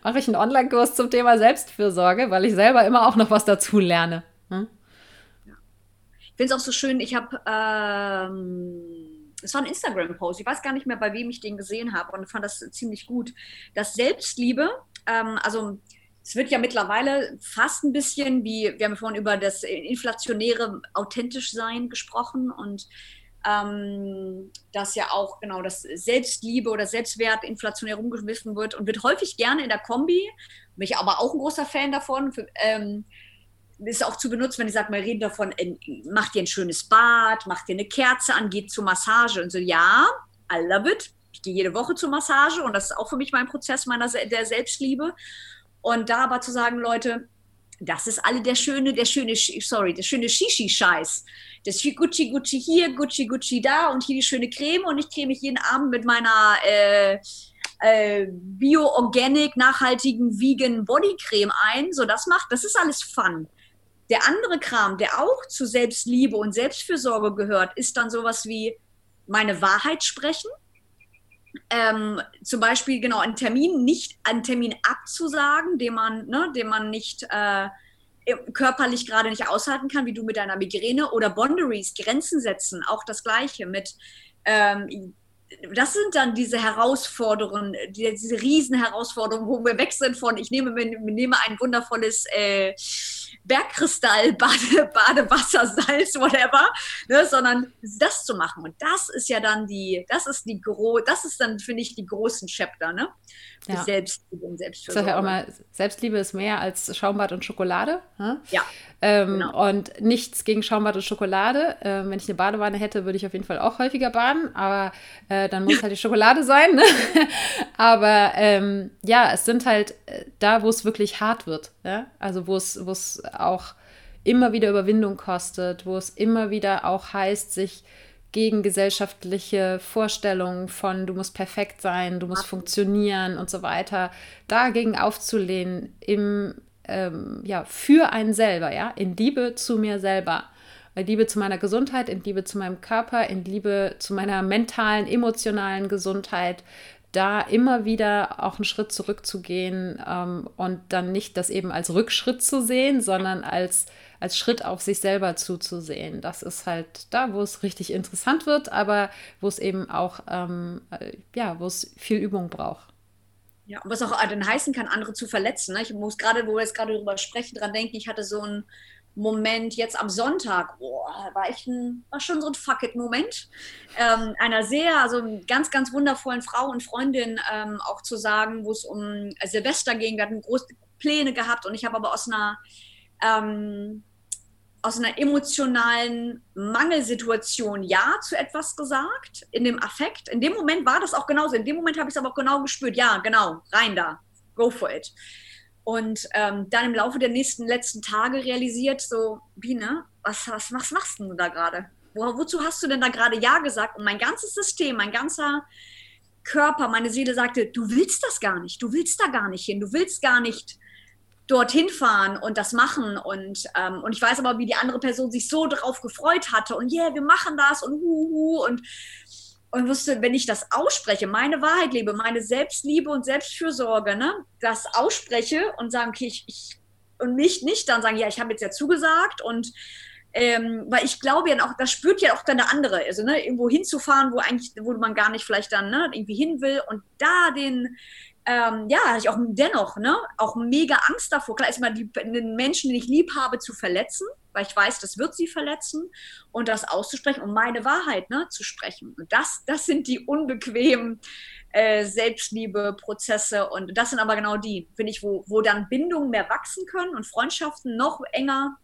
mache ich einen Online-Kurs zum Thema Selbstfürsorge, weil ich selber immer auch noch was dazu lerne. Hm? Ja. Ich finde es auch so schön, ich habe, ähm, es war ein Instagram-Post, ich weiß gar nicht mehr, bei wem ich den gesehen habe und fand das ziemlich gut, dass Selbstliebe, ähm, also es wird ja mittlerweile fast ein bisschen wie, wir haben vorhin über das inflationäre authentisch sein gesprochen und ähm, dass ja auch genau das Selbstliebe oder Selbstwert inflationär rumgewiffen wird und wird häufig gerne in der Kombi, bin ich aber auch ein großer Fan davon, für, ähm, ist auch zu benutzen, wenn ich sage, wir reden davon, äh, mach dir ein schönes Bad, mach dir eine Kerze an, geht zur Massage und so, ja, I love it. Ich gehe jede Woche zur Massage und das ist auch für mich mein Prozess meiner der Selbstliebe. Und da aber zu sagen, Leute, das ist alle der schöne, der schöne, sorry, der schöne Shishi-Scheiß. Das Gucci Gucci hier, Gucci Gucci da und hier die schöne Creme und ich creme mich jeden Abend mit meiner äh, äh, bio-organic, nachhaltigen, vegan Bodycreme ein. So, das macht, das ist alles Fun. Der andere Kram, der auch zu Selbstliebe und Selbstfürsorge gehört, ist dann sowas wie meine Wahrheit sprechen ähm, zum Beispiel genau einen Termin nicht einen Termin abzusagen, den man, ne, den man nicht äh, körperlich gerade nicht aushalten kann, wie du mit deiner Migräne oder Boundaries, Grenzen setzen, auch das Gleiche mit ähm, das sind dann diese Herausforderungen, diese Riesenherausforderungen, wo wir weg sind von, ich nehme, nehme ein wundervolles äh, Bergkristall, Bade, Badewasser, Salz, whatever, ne, sondern das zu machen. Und das ist ja dann die, das ist die gro das ist dann, finde ich, die großen Chapter, ne? Ja. Selbstliebe und Selbstfürsorge. Ich sage ja auch mal, Selbstliebe ist mehr als Schaumbad und Schokolade. Hm? Ja. Ähm, genau. Und nichts gegen Schaumbad und Schokolade. Ähm, wenn ich eine Badewanne hätte, würde ich auf jeden Fall auch häufiger baden, aber äh, dann muss halt die Schokolade sein. Ne? aber ähm, ja, es sind halt äh, da, wo es wirklich hart wird. Ja? Also wo es, wo es auch immer wieder Überwindung kostet, wo es immer wieder auch heißt, sich gegen gesellschaftliche Vorstellungen von du musst perfekt sein, du musst funktionieren und so weiter, dagegen aufzulehnen, im, ähm, ja, für einen selber, ja, in Liebe zu mir selber. In Liebe zu meiner Gesundheit, in Liebe zu meinem Körper, in Liebe zu meiner mentalen, emotionalen Gesundheit, da immer wieder auch einen Schritt zurückzugehen ähm, und dann nicht das eben als Rückschritt zu sehen, sondern als als Schritt auf sich selber zuzusehen. Das ist halt da, wo es richtig interessant wird, aber wo es eben auch, ähm, äh, ja, wo es viel Übung braucht. Ja, und was auch dann heißen kann, andere zu verletzen. Ne? Ich muss gerade, wo wir jetzt gerade darüber sprechen, dran denken, ich hatte so einen Moment jetzt am Sonntag, boah, war ich ein, war schon so ein Fuck it-Moment. Ähm, einer sehr, also ganz, ganz wundervollen Frau und Freundin ähm, auch zu sagen, wo es um Silvester ging. Wir hatten große Pläne gehabt und ich habe aber aus einer ähm, aus einer emotionalen Mangelsituation Ja zu etwas gesagt, in dem Affekt. In dem Moment war das auch genauso. In dem Moment habe ich es aber auch genau gespürt. Ja, genau, rein da, go for it. Und ähm, dann im Laufe der nächsten letzten Tage realisiert, so, Biene, was, was, was machst du da gerade? Wo, wozu hast du denn da gerade Ja gesagt? Und mein ganzes System, mein ganzer Körper, meine Seele sagte, du willst das gar nicht, du willst da gar nicht hin, du willst gar nicht dorthin fahren und das machen. Und, ähm, und ich weiß aber, wie die andere Person sich so darauf gefreut hatte und yeah, wir machen das und huhu und und wusste, wenn ich das ausspreche, meine Wahrheit lebe, meine Selbstliebe und Selbstfürsorge, ne, das ausspreche und sagen, okay, ich, ich und nicht, nicht dann sagen, ja, ich habe jetzt ja zugesagt und ähm, weil ich glaube ja auch, das spürt ja auch dann der andere, also ne, irgendwo hinzufahren, wo eigentlich, wo man gar nicht vielleicht dann ne, irgendwie hin will und da den ähm, ja, hatte ich auch dennoch, ne, auch mega Angst davor. Klar, ist mal die, den Menschen, den ich lieb habe, zu verletzen, weil ich weiß, das wird sie verletzen und das auszusprechen und meine Wahrheit, ne, zu sprechen. Und das, das sind die unbequemen äh, Selbstliebe-Prozesse und das sind aber genau die, finde ich, wo, wo dann Bindungen mehr wachsen können und Freundschaften noch enger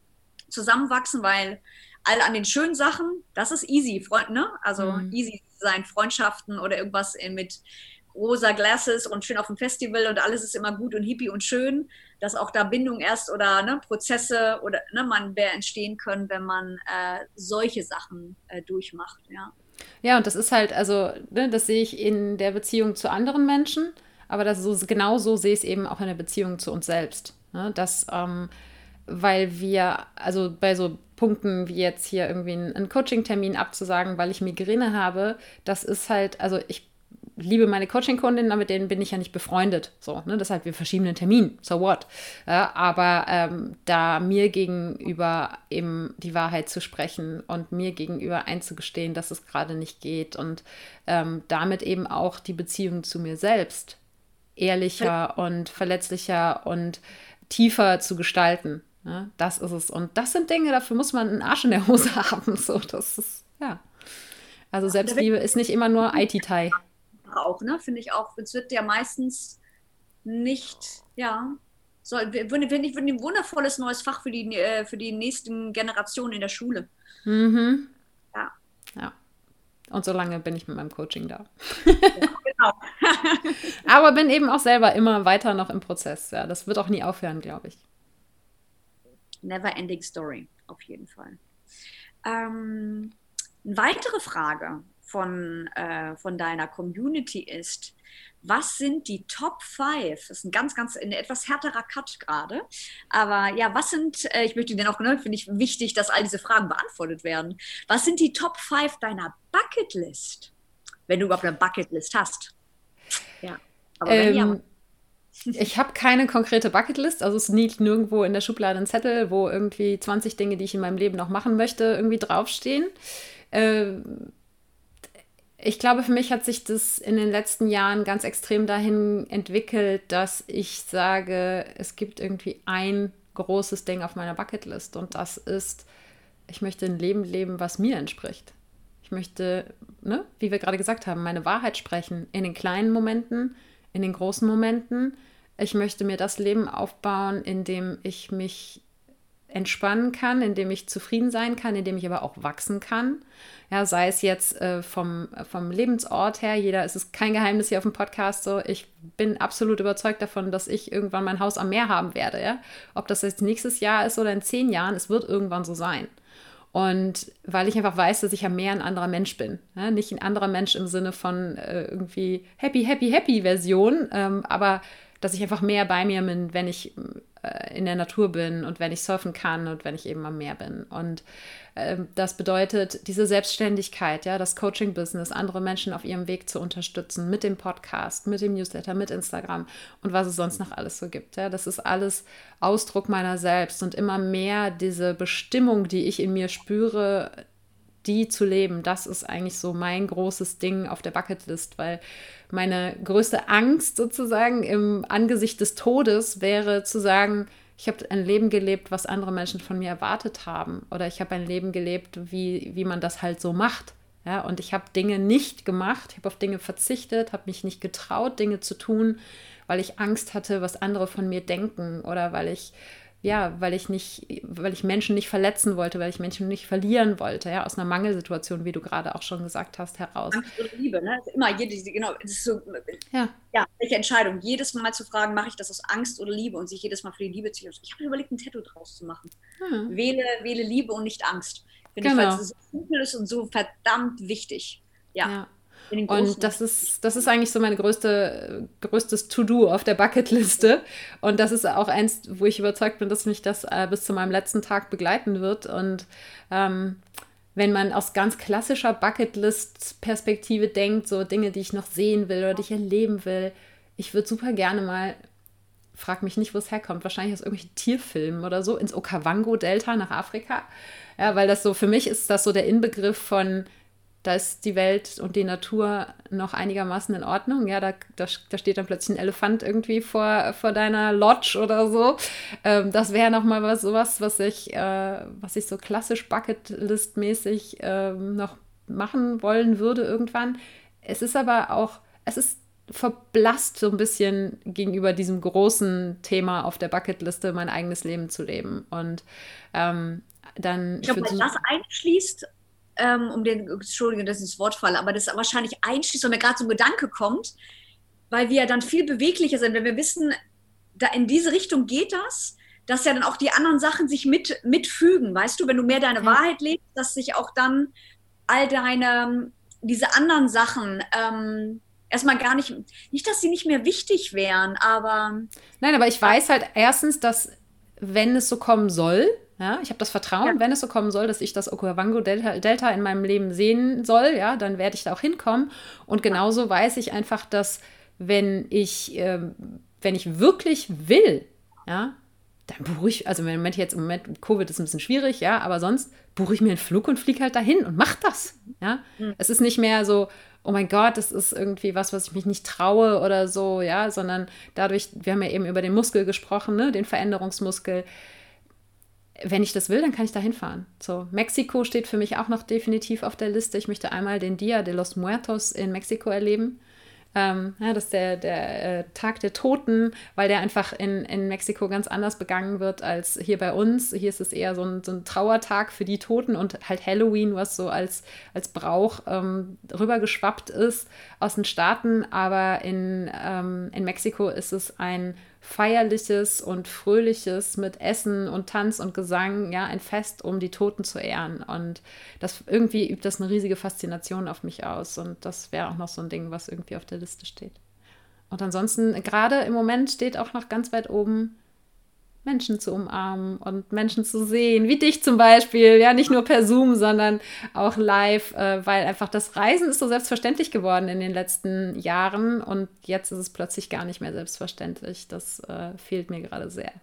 zusammenwachsen, weil all an den schönen Sachen, das ist easy, Freund, ne? Also mhm. easy sein, Freundschaften oder irgendwas mit rosa Glasses und schön auf dem Festival und alles ist immer gut und hippie und schön, dass auch da Bindung erst oder ne, Prozesse oder ne, man mehr entstehen können, wenn man äh, solche Sachen äh, durchmacht, ja. Ja, und das ist halt, also, ne, das sehe ich in der Beziehung zu anderen Menschen, aber das so, genau so sehe ich es eben auch in der Beziehung zu uns selbst. Ne? Dass, ähm, weil wir, also bei so Punkten wie jetzt hier irgendwie einen Coaching-Termin abzusagen, weil ich Migräne habe, das ist halt, also ich liebe meine Coaching-Kundinnen, mit denen bin ich ja nicht befreundet. So, ne? Deshalb, wir verschieben den Termin. So what? Ja, aber ähm, da mir gegenüber eben die Wahrheit zu sprechen und mir gegenüber einzugestehen, dass es gerade nicht geht und ähm, damit eben auch die Beziehung zu mir selbst ehrlicher und verletzlicher und tiefer zu gestalten. Ja, das ist es. Und das sind Dinge, dafür muss man einen Arsch in der Hose haben. So, das ist, ja. Also Selbstliebe ist nicht immer nur IT-Tai auch, ne? Finde ich auch. Es wird ja meistens nicht, ja, so, finde ich ein wundervolles neues Fach für die, äh, für die nächsten Generationen in der Schule. Mhm. Ja. Ja. Und so lange bin ich mit meinem Coaching da. Ja, genau. Aber bin eben auch selber immer weiter noch im Prozess. Ja, das wird auch nie aufhören, glaube ich. Never ending story, auf jeden Fall. Ähm, eine weitere Frage, von, äh, von deiner Community ist, was sind die Top 5? Das ist ein ganz, ganz, ein etwas härterer Cut gerade. Aber ja, was sind, äh, ich möchte dir auch, ne, finde ich wichtig, dass all diese Fragen beantwortet werden. Was sind die Top 5 deiner Bucketlist? Wenn du überhaupt eine Bucketlist hast. Ja. Aber wenn ähm, ja. Ich habe keine konkrete Bucketlist, also es liegt nirgendwo in der Schublade ein Zettel, wo irgendwie 20 Dinge, die ich in meinem Leben noch machen möchte, irgendwie draufstehen. Ähm, ich glaube, für mich hat sich das in den letzten Jahren ganz extrem dahin entwickelt, dass ich sage, es gibt irgendwie ein großes Ding auf meiner Bucketlist und das ist, ich möchte ein Leben leben, was mir entspricht. Ich möchte, ne, wie wir gerade gesagt haben, meine Wahrheit sprechen in den kleinen Momenten, in den großen Momenten. Ich möchte mir das Leben aufbauen, in dem ich mich entspannen kann, in dem ich zufrieden sein kann, in dem ich aber auch wachsen kann. Ja, sei es jetzt äh, vom, vom Lebensort her, jeder, es ist kein Geheimnis hier auf dem Podcast so, ich bin absolut überzeugt davon, dass ich irgendwann mein Haus am Meer haben werde. Ja? Ob das jetzt nächstes Jahr ist oder in zehn Jahren, es wird irgendwann so sein. Und weil ich einfach weiß, dass ich am Meer ein anderer Mensch bin. Ja? Nicht ein anderer Mensch im Sinne von äh, irgendwie happy, happy, happy Version, ähm, aber dass ich einfach mehr bei mir bin, wenn ich in der Natur bin und wenn ich surfen kann und wenn ich eben am Meer bin. Und äh, das bedeutet diese Selbstständigkeit, ja, das Coaching-Business, andere Menschen auf ihrem Weg zu unterstützen mit dem Podcast, mit dem Newsletter, mit Instagram und was es sonst noch alles so gibt. Ja, das ist alles Ausdruck meiner selbst und immer mehr diese Bestimmung, die ich in mir spüre, die zu leben, das ist eigentlich so mein großes Ding auf der Bucketlist, weil meine größte Angst sozusagen im Angesicht des Todes wäre zu sagen, ich habe ein Leben gelebt, was andere Menschen von mir erwartet haben. Oder ich habe ein Leben gelebt, wie, wie man das halt so macht. Ja, und ich habe Dinge nicht gemacht, ich habe auf Dinge verzichtet, habe mich nicht getraut, Dinge zu tun, weil ich Angst hatte, was andere von mir denken oder weil ich ja, weil ich nicht, weil ich Menschen nicht verletzen wollte, weil ich Menschen nicht verlieren wollte, ja, aus einer Mangelsituation, wie du gerade auch schon gesagt hast, heraus. Angst oder Liebe, ne? Immer jede, genau, so, ja. ja, welche Entscheidung. Jedes Mal zu fragen, mache ich das aus Angst oder Liebe und sich jedes Mal für die Liebe zu Ich habe überlegt, ein Tattoo draus zu machen. Hm. Wähle, wähle Liebe und nicht Angst. Finde genau. ich, weil es so simpel ist und so verdammt wichtig. ja. ja. Und das ist, das ist eigentlich so mein größte, größtes To-Do auf der Bucketliste. Und das ist auch eins, wo ich überzeugt bin, dass mich das äh, bis zu meinem letzten Tag begleiten wird. Und ähm, wenn man aus ganz klassischer Bucketlist-Perspektive denkt, so Dinge, die ich noch sehen will oder die ich erleben will, ich würde super gerne mal, frag mich nicht, wo es herkommt, wahrscheinlich aus irgendwelchen Tierfilmen oder so, ins Okavango-Delta nach Afrika. Ja, weil das so, für mich ist das so der Inbegriff von da ist die Welt und die Natur noch einigermaßen in Ordnung. Ja, da, da, da steht dann plötzlich ein Elefant irgendwie vor, vor deiner Lodge oder so. Ähm, das wäre nochmal was, sowas, was ich, äh, was ich so klassisch Bucketlist-mäßig äh, noch machen wollen würde irgendwann. Es ist aber auch, es ist verblasst so ein bisschen gegenüber diesem großen Thema auf der Bucketliste, mein eigenes Leben zu leben. Und ähm, dann. Ich glaube, das einschließt, ähm, um den, Entschuldigung, das ist das Wortfall, aber das wahrscheinlich einschließt, wenn mir gerade so ein Gedanke kommt, weil wir ja dann viel beweglicher sind, wenn wir wissen, da in diese Richtung geht das, dass ja dann auch die anderen Sachen sich mit, mitfügen, weißt du, wenn du mehr deine ja. Wahrheit lebst, dass sich auch dann all deine, diese anderen Sachen, ähm, erstmal gar nicht, nicht, dass sie nicht mehr wichtig wären, aber. Nein, aber ich weiß halt erstens, dass wenn es so kommen soll, ja, ich habe das Vertrauen, ja. wenn es so kommen soll, dass ich das Okavango Delta, Delta in meinem Leben sehen soll, ja, dann werde ich da auch hinkommen. Und genauso weiß ich einfach, dass wenn ich, äh, wenn ich wirklich will, ja, dann buche ich, also im Moment jetzt im Moment Covid ist ein bisschen schwierig, ja, aber sonst buche ich mir einen Flug und fliege halt dahin und mach das, ja. Mhm. Es ist nicht mehr so, oh mein Gott, das ist irgendwie was, was ich mich nicht traue oder so, ja, sondern dadurch, wir haben ja eben über den Muskel gesprochen, ne, den Veränderungsmuskel. Wenn ich das will, dann kann ich da hinfahren. So, Mexiko steht für mich auch noch definitiv auf der Liste. Ich möchte einmal den Dia de los Muertos in Mexiko erleben. Ähm, ja, das ist der, der äh, Tag der Toten, weil der einfach in, in Mexiko ganz anders begangen wird als hier bei uns. Hier ist es eher so ein, so ein Trauertag für die Toten und halt Halloween, was so als, als Brauch ähm, rübergeschwappt ist aus den Staaten. Aber in, ähm, in Mexiko ist es ein feierliches und fröhliches mit Essen und Tanz und Gesang, ja, ein Fest, um die Toten zu ehren. Und das irgendwie übt das eine riesige Faszination auf mich aus. Und das wäre auch noch so ein Ding, was irgendwie auf der Liste steht. Und ansonsten, gerade im Moment steht auch noch ganz weit oben Menschen zu umarmen und Menschen zu sehen, wie dich zum Beispiel, ja, nicht nur per Zoom, sondern auch live, äh, weil einfach das Reisen ist so selbstverständlich geworden in den letzten Jahren und jetzt ist es plötzlich gar nicht mehr selbstverständlich. Das äh, fehlt mir gerade sehr.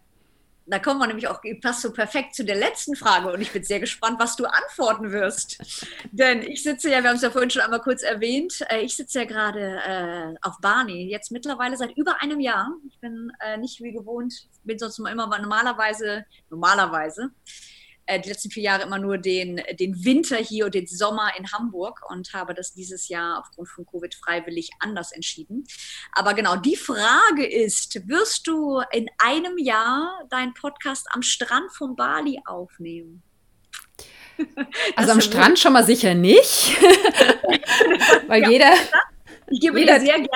Da kommen wir nämlich auch, passt so perfekt zu der letzten Frage und ich bin sehr gespannt, was du antworten wirst. Denn ich sitze ja, wir haben es ja vorhin schon einmal kurz erwähnt, äh, ich sitze ja gerade äh, auf Barney, jetzt mittlerweile seit über einem Jahr. Ich bin äh, nicht wie gewohnt, bin sonst immer normalerweise, normalerweise äh, die letzten vier Jahre immer nur den, den Winter hier und den Sommer in Hamburg und habe das dieses Jahr aufgrund von Covid freiwillig anders entschieden. Aber genau, die Frage ist, wirst du in einem Jahr deinen Podcast am Strand von Bali aufnehmen? Also am Strand schon mal sicher nicht, weil ja. jeder ich gebe dir sehr gerne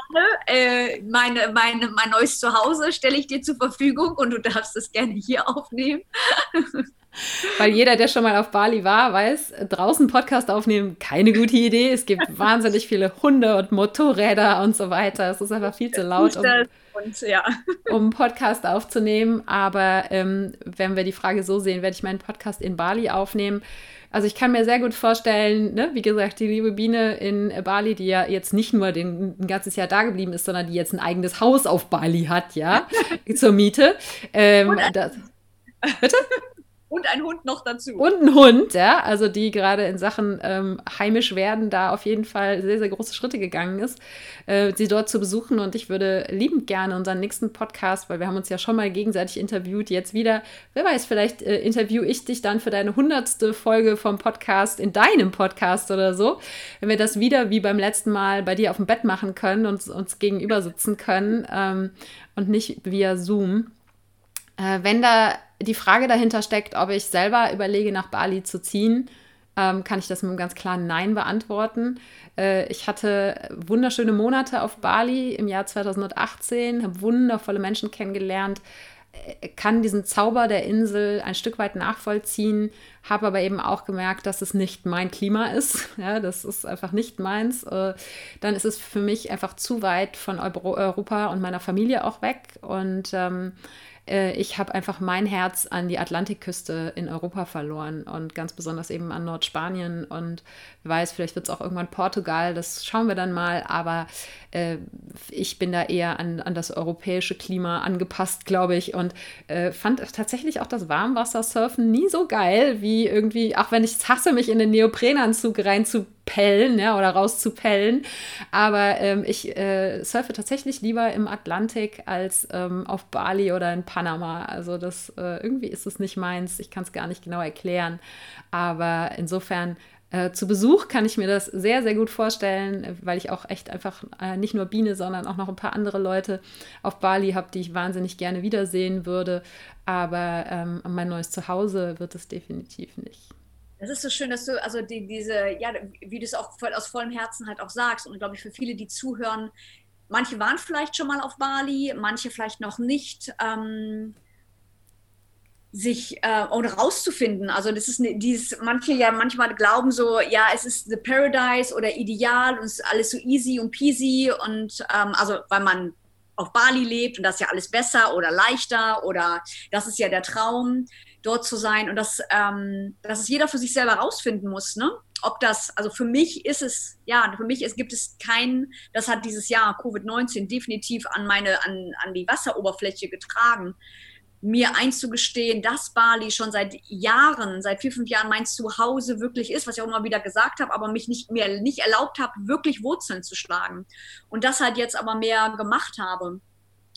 äh, meine, meine, mein neues Zuhause, stelle ich dir zur Verfügung und du darfst es gerne hier aufnehmen. Weil jeder, der schon mal auf Bali war, weiß, draußen Podcast aufnehmen, keine gute Idee. Es gibt wahnsinnig viele Hunde und Motorräder und so weiter. Es ist einfach viel zu laut, um, und, ja. um einen Podcast aufzunehmen. Aber ähm, wenn wir die Frage so sehen, werde ich meinen Podcast in Bali aufnehmen. Also ich kann mir sehr gut vorstellen, ne, wie gesagt, die liebe Biene in Bali, die ja jetzt nicht nur den, ein ganzes Jahr da geblieben ist, sondern die jetzt ein eigenes Haus auf Bali hat, ja, zur Miete. Ähm, das, bitte? Und ein Hund noch dazu. Und ein Hund, ja, also die gerade in Sachen ähm, heimisch werden da auf jeden Fall sehr, sehr große Schritte gegangen ist, äh, sie dort zu besuchen. Und ich würde liebend gerne unseren nächsten Podcast, weil wir haben uns ja schon mal gegenseitig interviewt, jetzt wieder, wer weiß, vielleicht äh, interview ich dich dann für deine hundertste Folge vom Podcast in deinem Podcast oder so. Wenn wir das wieder wie beim letzten Mal bei dir auf dem Bett machen können und uns gegenüber sitzen können ähm, und nicht via Zoom. Äh, wenn da die Frage dahinter steckt, ob ich selber überlege, nach Bali zu ziehen, ähm, kann ich das mit einem ganz klaren Nein beantworten. Äh, ich hatte wunderschöne Monate auf Bali im Jahr 2018, habe wundervolle Menschen kennengelernt, äh, kann diesen Zauber der Insel ein Stück weit nachvollziehen, habe aber eben auch gemerkt, dass es nicht mein Klima ist. Ja, das ist einfach nicht meins. Äh, dann ist es für mich einfach zu weit von Europa und meiner Familie auch weg. Und ähm, äh, ich habe einfach mein Herz an die Atlantikküste in Europa verloren und ganz besonders eben an Nordspanien und wer weiß, vielleicht wird es auch irgendwann Portugal, das schauen wir dann mal, aber äh, ich bin da eher an, an das europäische Klima angepasst, glaube ich und äh, fand tatsächlich auch das Warmwassersurfen nie so geil wie irgendwie, auch wenn ich es hasse, mich in den Neoprenanzug reinzu pellen ja, oder rauszupellen. Aber ähm, ich äh, surfe tatsächlich lieber im Atlantik als ähm, auf Bali oder in Panama. Also das äh, irgendwie ist es nicht meins. Ich kann es gar nicht genau erklären. Aber insofern äh, zu Besuch kann ich mir das sehr, sehr gut vorstellen, weil ich auch echt einfach äh, nicht nur Biene, sondern auch noch ein paar andere Leute auf Bali habe, die ich wahnsinnig gerne wiedersehen würde. Aber ähm, mein neues Zuhause wird es definitiv nicht. Das ist so schön, dass du, also die, diese, ja, wie du es auch voll, aus vollem Herzen halt auch sagst. Und glaube ich, für viele, die zuhören, manche waren vielleicht schon mal auf Bali, manche vielleicht noch nicht. Ähm, sich äh, oder rauszufinden. Also das ist ne, dieses, manche ja manchmal glauben so, ja, es ist the Paradise oder ideal und es ist alles so easy und peasy und ähm, also weil man auf Bali lebt und das ist ja alles besser oder leichter oder das ist ja der Traum dort zu sein und das, ähm, dass es jeder für sich selber rausfinden muss, ne? Ob das, also für mich ist es, ja, für mich ist, gibt es keinen, das hat dieses Jahr Covid-19 definitiv an meine, an, an die Wasseroberfläche getragen, mir einzugestehen, dass Bali schon seit Jahren, seit vier, fünf Jahren mein Zuhause wirklich ist, was ich auch immer wieder gesagt habe, aber mich nicht mehr nicht erlaubt habe, wirklich Wurzeln zu schlagen. Und das halt jetzt aber mehr gemacht habe,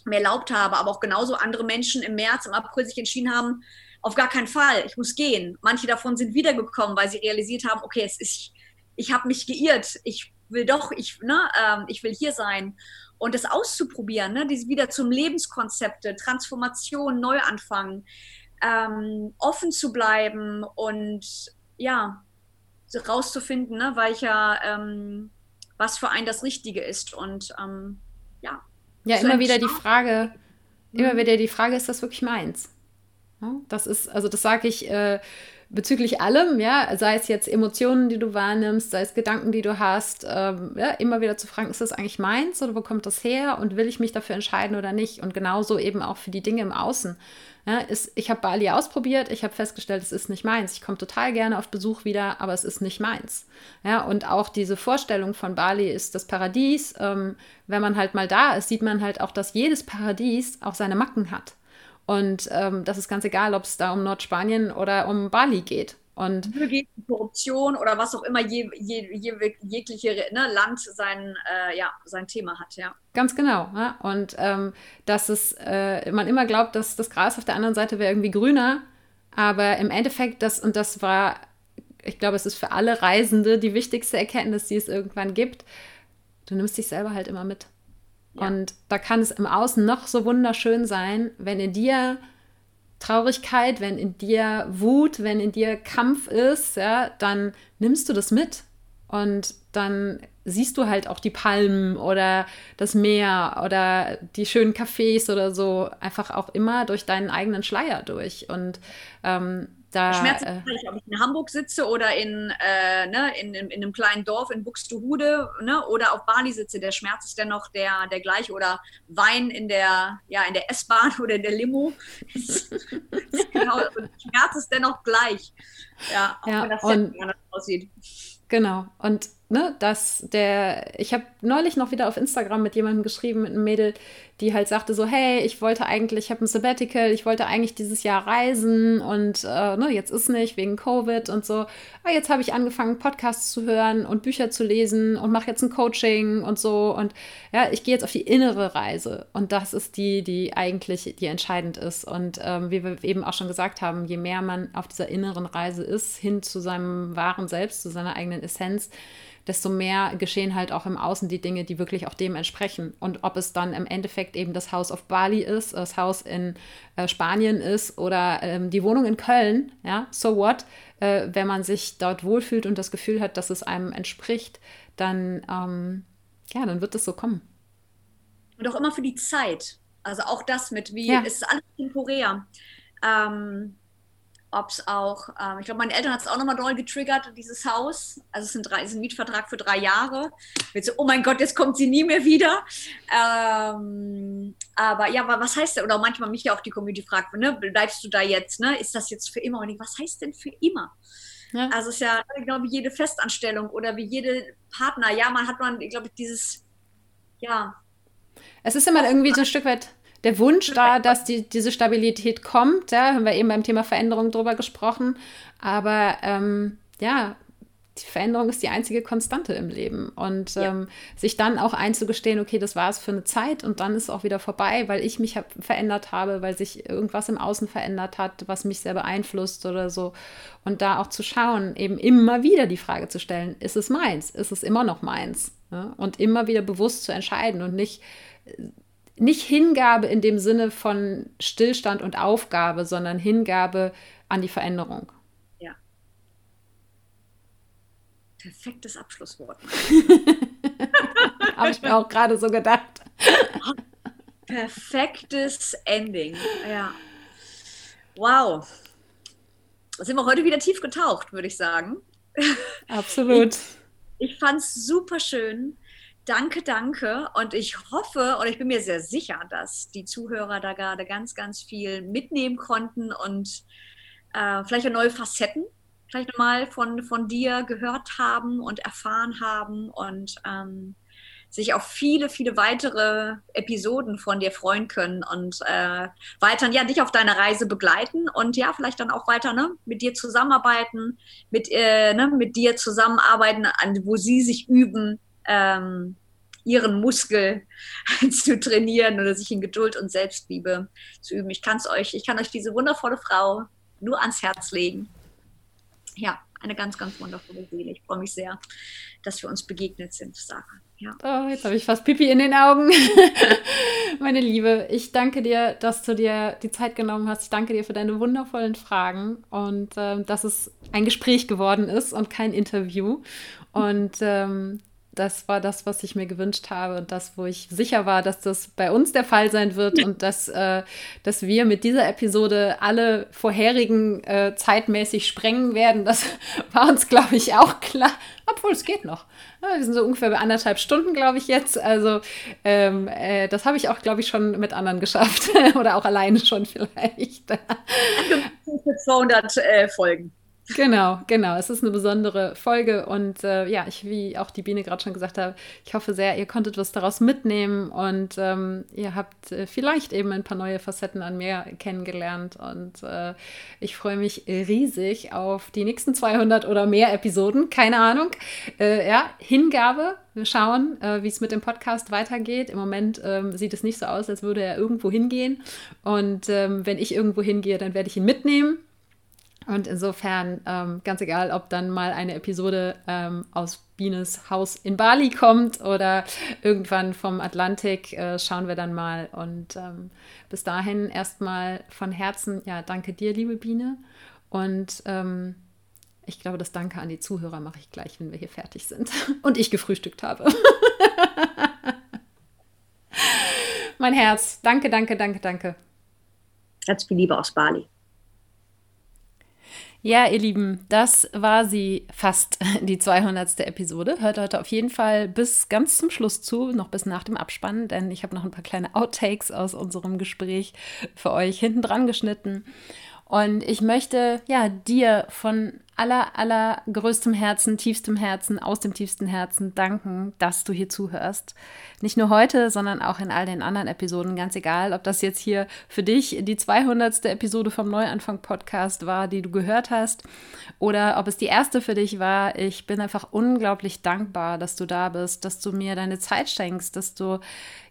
mehr erlaubt habe, aber auch genauso andere Menschen im März, im April sich entschieden haben, auf gar keinen Fall, ich muss gehen. Manche davon sind wiedergekommen, weil sie realisiert haben, okay, es ist, ich habe mich geirrt, ich will doch, ich, ne, ähm, ich will hier sein. Und das auszuprobieren, ne, diese wieder zum Lebenskonzepte, Transformation, Neuanfang, ähm, offen zu bleiben und ja, rauszufinden, ne, welcher, ähm, was für einen das Richtige ist. Und ähm, ja. Ja, immer wieder die Frage, immer mhm. wieder die Frage, ist das wirklich meins? Das ist, also das sage ich äh, bezüglich allem, ja, sei es jetzt Emotionen, die du wahrnimmst, sei es Gedanken, die du hast, ähm, ja, immer wieder zu fragen, ist das eigentlich meins oder wo kommt das her und will ich mich dafür entscheiden oder nicht? Und genauso eben auch für die Dinge im Außen. Ja, ist, ich habe Bali ausprobiert, ich habe festgestellt, es ist nicht meins. Ich komme total gerne auf Besuch wieder, aber es ist nicht meins. Ja, und auch diese Vorstellung von Bali ist das Paradies. Ähm, wenn man halt mal da ist, sieht man halt auch, dass jedes Paradies auch seine Macken hat. Und ähm, das ist ganz egal, ob es da um Nordspanien oder um Bali geht. Und Korruption oder was auch immer je, je, je, jegliche ne, Land sein, äh, ja, sein Thema hat, ja. Ganz genau. Ja? Und ähm, dass es, äh, man immer glaubt, dass das Gras auf der anderen Seite wäre irgendwie grüner, aber im Endeffekt, das, und das war, ich glaube, es ist für alle Reisende die wichtigste Erkenntnis, die es irgendwann gibt, du nimmst dich selber halt immer mit. Und da kann es im Außen noch so wunderschön sein, wenn in dir Traurigkeit, wenn in dir Wut, wenn in dir Kampf ist, ja, dann nimmst du das mit. Und dann siehst du halt auch die Palmen oder das Meer oder die schönen Cafés oder so einfach auch immer durch deinen eigenen Schleier durch. Und ähm, da, Schmerzen, äh, ob ich in Hamburg sitze oder in, äh, ne, in, in, in, einem kleinen Dorf in Buxtehude ne, oder auf Bali sitze, der Schmerz ist dennoch der, der gleiche oder Wein in der, ja, in der S-Bahn oder in der Limo. genau, der Schmerz ist dennoch gleich. Ja, auch ja, wenn das und, anders aussieht. Genau. Und ne, dass der, ich habe neulich noch wieder auf Instagram mit jemandem geschrieben, mit einem Mädel, die halt sagte so, hey, ich wollte eigentlich, ich habe ein Sabbatical, ich wollte eigentlich dieses Jahr reisen und äh, ne, jetzt ist nicht wegen Covid und so. Aber ah, jetzt habe ich angefangen, Podcasts zu hören und Bücher zu lesen und mache jetzt ein Coaching und so. Und ja, ich gehe jetzt auf die innere Reise. Und das ist die, die eigentlich, die entscheidend ist. Und ähm, wie wir eben auch schon gesagt haben, je mehr man auf dieser inneren Reise ist, hin zu seinem wahren Selbst, zu seiner eigenen Essenz, desto mehr geschehen halt auch im Außen die Dinge, die wirklich auch dem entsprechen. Und ob es dann im Endeffekt eben das Haus auf Bali ist, das Haus in äh, Spanien ist oder ähm, die Wohnung in Köln, ja, so what, äh, wenn man sich dort wohlfühlt und das Gefühl hat, dass es einem entspricht, dann, ähm, ja, dann wird es so kommen. Und auch immer für die Zeit. Also auch das mit, wie, ja. es ist alles temporär. Ähm, ob es auch, ähm, ich glaube, meine Eltern hat es auch nochmal doll getriggert, dieses Haus. Also es ist ein, ist ein Mietvertrag für drei Jahre. Jetzt so, oh mein Gott, jetzt kommt sie nie mehr wieder. Ähm, aber ja, was heißt denn? Oder manchmal mich ja auch die Community fragt, ne, bleibst du da jetzt? Ne? Ist das jetzt für immer? Und ich, was heißt denn für immer? Ja. Also es ist ja, glaube ich, jede Festanstellung oder wie jede Partner. Ja, man hat man, ich glaube, dieses, ja. Es ist immer irgendwie so ein Stück weit der Wunsch da, dass die, diese Stabilität kommt. Ja, haben wir eben beim Thema Veränderung drüber gesprochen. Aber ähm, ja, die Veränderung ist die einzige Konstante im Leben. Und ja. ähm, sich dann auch einzugestehen, okay, das war es für eine Zeit und dann ist es auch wieder vorbei, weil ich mich hab verändert habe, weil sich irgendwas im Außen verändert hat, was mich sehr beeinflusst oder so. Und da auch zu schauen, eben immer wieder die Frage zu stellen, ist es meins? Ist es immer noch meins? Ja? Und immer wieder bewusst zu entscheiden und nicht nicht Hingabe in dem Sinne von Stillstand und Aufgabe, sondern Hingabe an die Veränderung. Perfektes Abschlusswort. Habe ich mir auch gerade so gedacht. Perfektes Ending. Ja. Wow. Da sind wir heute wieder tief getaucht, würde ich sagen. Absolut. Ich, ich fand es super schön. Danke, danke. Und ich hoffe und ich bin mir sehr sicher, dass die Zuhörer da gerade ganz, ganz viel mitnehmen konnten und äh, vielleicht auch neue Facetten vielleicht mal von, von dir gehört haben und erfahren haben und ähm, sich auf viele, viele weitere Episoden von dir freuen können und äh, weiter, ja, dich auf deiner Reise begleiten und ja, vielleicht dann auch weiter ne, mit dir zusammenarbeiten, mit, äh, ne, mit dir zusammenarbeiten, an, wo sie sich üben, ähm, ihren Muskel zu trainieren oder sich in Geduld und Selbstliebe zu üben. Ich kann euch, ich kann euch diese wundervolle Frau nur ans Herz legen ja, eine ganz, ganz wundervolle Seele. Ich freue mich sehr, dass wir uns begegnet sind, Sarah. Ja. Oh, jetzt habe ich fast Pipi in den Augen. Meine Liebe, ich danke dir, dass du dir die Zeit genommen hast. Ich danke dir für deine wundervollen Fragen und äh, dass es ein Gespräch geworden ist und kein Interview. Und ähm, das war das, was ich mir gewünscht habe und das, wo ich sicher war, dass das bei uns der Fall sein wird und dass, äh, dass wir mit dieser Episode alle vorherigen äh, zeitmäßig sprengen werden. Das war uns, glaube ich, auch klar. Obwohl es geht noch. Ja, wir sind so ungefähr bei anderthalb Stunden, glaube ich, jetzt. Also ähm, äh, das habe ich auch, glaube ich, schon mit anderen geschafft. Oder auch alleine schon vielleicht. 200 äh, Folgen. Genau, genau. Es ist eine besondere Folge und äh, ja, ich, wie auch die Biene gerade schon gesagt hat, ich hoffe sehr, ihr konntet was daraus mitnehmen und ähm, ihr habt äh, vielleicht eben ein paar neue Facetten an mir kennengelernt und äh, ich freue mich riesig auf die nächsten 200 oder mehr Episoden. Keine Ahnung. Äh, ja, Hingabe. Wir schauen, äh, wie es mit dem Podcast weitergeht. Im Moment ähm, sieht es nicht so aus, als würde er irgendwo hingehen. Und ähm, wenn ich irgendwo hingehe, dann werde ich ihn mitnehmen und insofern, ähm, ganz egal, ob dann mal eine Episode ähm, aus Bienes Haus in Bali kommt oder irgendwann vom Atlantik, äh, schauen wir dann mal. Und ähm, bis dahin erstmal von Herzen, ja, danke dir, liebe Biene. Und ähm, ich glaube, das Danke an die Zuhörer mache ich gleich, wenn wir hier fertig sind und ich gefrühstückt habe. mein Herz, danke, danke, danke, danke. Ganz viel Liebe aus Bali. Ja, ihr Lieben, das war sie fast, die 200. Episode. Hört heute auf jeden Fall bis ganz zum Schluss zu, noch bis nach dem Abspann, denn ich habe noch ein paar kleine Outtakes aus unserem Gespräch für euch hinten dran geschnitten. Und ich möchte ja dir von aller, aller größtem Herzen, tiefstem Herzen, aus dem tiefsten Herzen danken, dass du hier zuhörst. Nicht nur heute, sondern auch in all den anderen Episoden, ganz egal, ob das jetzt hier für dich die 200. Episode vom Neuanfang Podcast war, die du gehört hast, oder ob es die erste für dich war. Ich bin einfach unglaublich dankbar, dass du da bist, dass du mir deine Zeit schenkst, dass du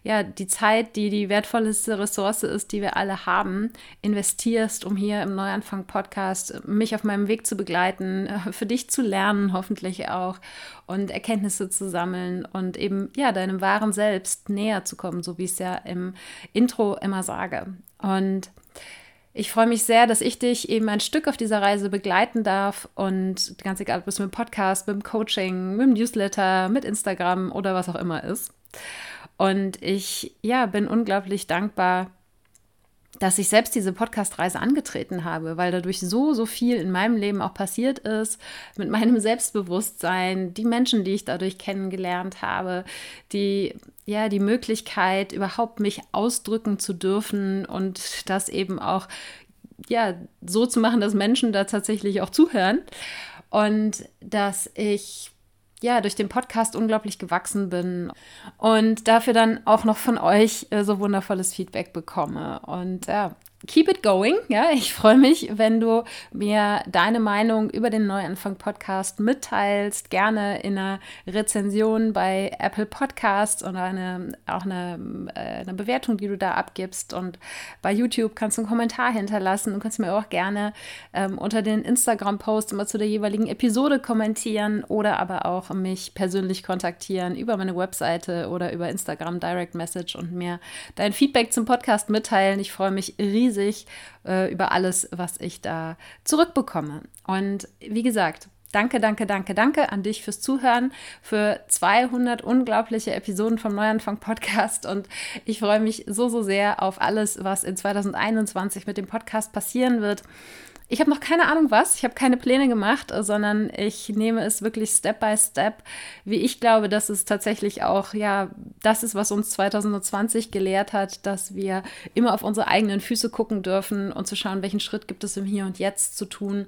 ja die Zeit, die die wertvollste Ressource ist, die wir alle haben, investierst, um hier im Neuanfang Podcast mich auf meinem Weg zu begleiten begleiten, äh, für dich zu lernen, hoffentlich auch und Erkenntnisse zu sammeln und eben ja deinem wahren Selbst näher zu kommen, so wie ich es ja im Intro immer sage. Und ich freue mich sehr, dass ich dich eben ein Stück auf dieser Reise begleiten darf und ganz egal, ob es mit dem Podcast, mit dem Coaching, mit dem Newsletter, mit Instagram oder was auch immer ist. Und ich ja, bin unglaublich dankbar, dass ich selbst diese Podcast-Reise angetreten habe, weil dadurch so, so viel in meinem Leben auch passiert ist, mit meinem Selbstbewusstsein, die Menschen, die ich dadurch kennengelernt habe, die, ja, die Möglichkeit, überhaupt mich ausdrücken zu dürfen und das eben auch, ja, so zu machen, dass Menschen da tatsächlich auch zuhören. Und dass ich ja, durch den Podcast unglaublich gewachsen bin und dafür dann auch noch von euch äh, so wundervolles Feedback bekomme. Und ja, keep it going. Ja, ich freue mich, wenn du mir deine Meinung über den Neuanfang Podcast mitteilst. Gerne in einer Rezension bei Apple Podcasts oder eine, auch eine, äh, eine Bewertung, die du da abgibst. Und bei YouTube kannst du einen Kommentar hinterlassen. Du kannst mir auch gerne ähm, unter den Instagram-Post immer zu der jeweiligen Episode kommentieren oder aber auch mich persönlich kontaktieren über meine Webseite oder über Instagram Direct Message und mir dein Feedback zum Podcast mitteilen. Ich freue mich riesig riesig äh, über alles, was ich da zurückbekomme. Und wie gesagt, Danke, danke, danke, danke an dich fürs Zuhören, für 200 unglaubliche Episoden vom Neuanfang Podcast und ich freue mich so, so sehr auf alles, was in 2021 mit dem Podcast passieren wird. Ich habe noch keine Ahnung was, ich habe keine Pläne gemacht, sondern ich nehme es wirklich Step by Step, wie ich glaube, dass es tatsächlich auch, ja, das ist, was uns 2020 gelehrt hat, dass wir immer auf unsere eigenen Füße gucken dürfen und zu schauen, welchen Schritt gibt es im Hier und Jetzt zu tun,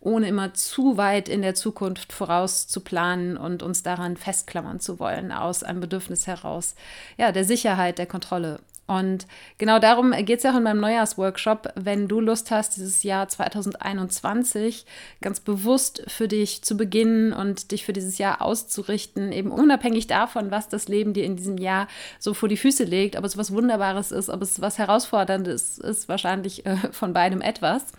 ohne immer zu weit in der Zukunft voraus zu planen und uns daran festklammern zu wollen, aus einem Bedürfnis heraus, ja, der Sicherheit, der Kontrolle und genau darum geht es ja auch in meinem Neujahrsworkshop, wenn du Lust hast, dieses Jahr 2021 ganz bewusst für dich zu beginnen und dich für dieses Jahr auszurichten, eben unabhängig davon, was das Leben dir in diesem Jahr so vor die Füße legt, ob es was Wunderbares ist, ob es was Herausforderndes ist, wahrscheinlich äh, von beidem etwas.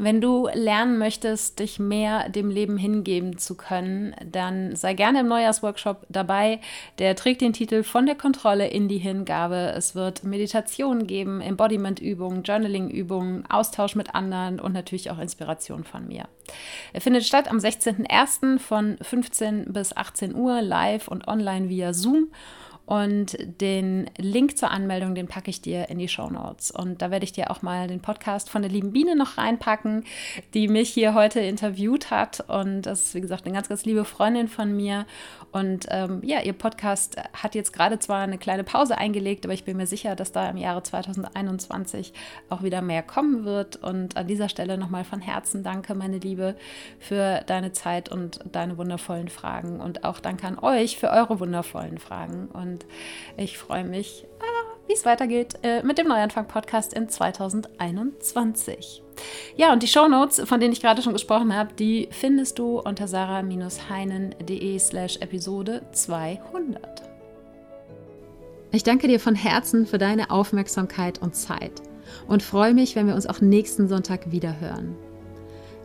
Wenn du lernen möchtest, dich mehr dem Leben hingeben zu können, dann sei gerne im Neujahrsworkshop dabei. Der trägt den Titel Von der Kontrolle in die Hingabe. Es wird Meditation geben, Embodiment-Übungen, Journaling-Übungen, Austausch mit anderen und natürlich auch Inspiration von mir. Er findet statt am 16.01. von 15 bis 18 Uhr live und online via Zoom. Und den Link zur Anmeldung, den packe ich dir in die Show Notes. Und da werde ich dir auch mal den Podcast von der lieben Biene noch reinpacken, die mich hier heute interviewt hat. Und das ist, wie gesagt, eine ganz, ganz liebe Freundin von mir. Und ähm, ja, ihr Podcast hat jetzt gerade zwar eine kleine Pause eingelegt, aber ich bin mir sicher, dass da im Jahre 2021 auch wieder mehr kommen wird. Und an dieser Stelle nochmal von Herzen danke, meine Liebe, für deine Zeit und deine wundervollen Fragen. Und auch danke an euch für eure wundervollen Fragen. Und und ich freue mich, ah, wie es weitergeht äh, mit dem Neuanfang-Podcast in 2021. Ja, und die Shownotes, von denen ich gerade schon gesprochen habe, die findest du unter sarah-heinen.de slash Episode 200. Ich danke dir von Herzen für deine Aufmerksamkeit und Zeit und freue mich, wenn wir uns auch nächsten Sonntag wieder hören.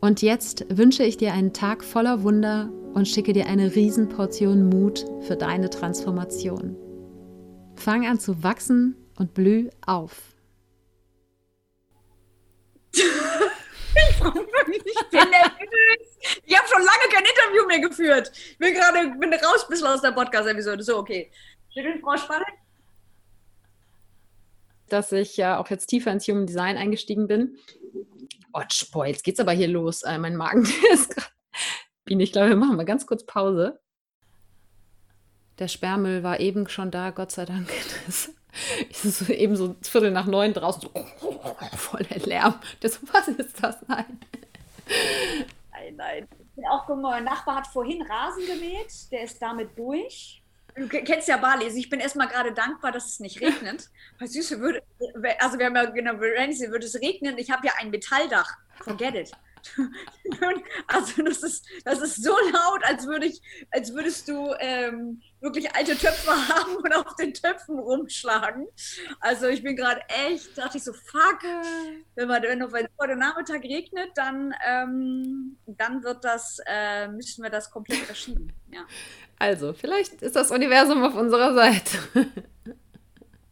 Und jetzt wünsche ich dir einen Tag voller Wunder und schicke dir eine Riesenportion Mut für deine Transformation. Fang an zu wachsen und blüh auf. ich bin nervös. Ich habe schon lange kein Interview mehr geführt. Ich bin gerade bin raus ein bisschen aus der Podcast-Episode. So, okay. Schön, Frau Spanne. Dass ich ja auch jetzt tiefer ins Human Design eingestiegen bin Otsch, boah, jetzt geht's aber hier los. Äh, mein Magen ist gerade. Biene, ich glaube, wir machen mal ganz kurz Pause. Der Sperrmüll war eben schon da, Gott sei Dank. Das ist so eben so Viertel nach neun draußen, so voll der Lärm. Das, was ist das? Nein. Nein, nein. Auch mein Nachbar hat vorhin Rasen gemäht, der ist damit durch. Du kennst ja Bali. Also ich bin erstmal gerade dankbar, dass es nicht regnet. Weil Süße würde, also wir haben ja genau, würde es regnen. Ich habe ja ein Metalldach. Forget it. Also das ist, das ist so laut, als würde ich, als würdest du ähm, wirklich alte Töpfe haben und auf den Töpfen rumschlagen. Also ich bin gerade echt, dachte ich so, fuck, wenn man wenn noch heute Nachmittag regnet, dann, ähm, dann wird das, äh, müssen wir das komplett verschieben. Ja. Also, vielleicht ist das Universum auf unserer Seite.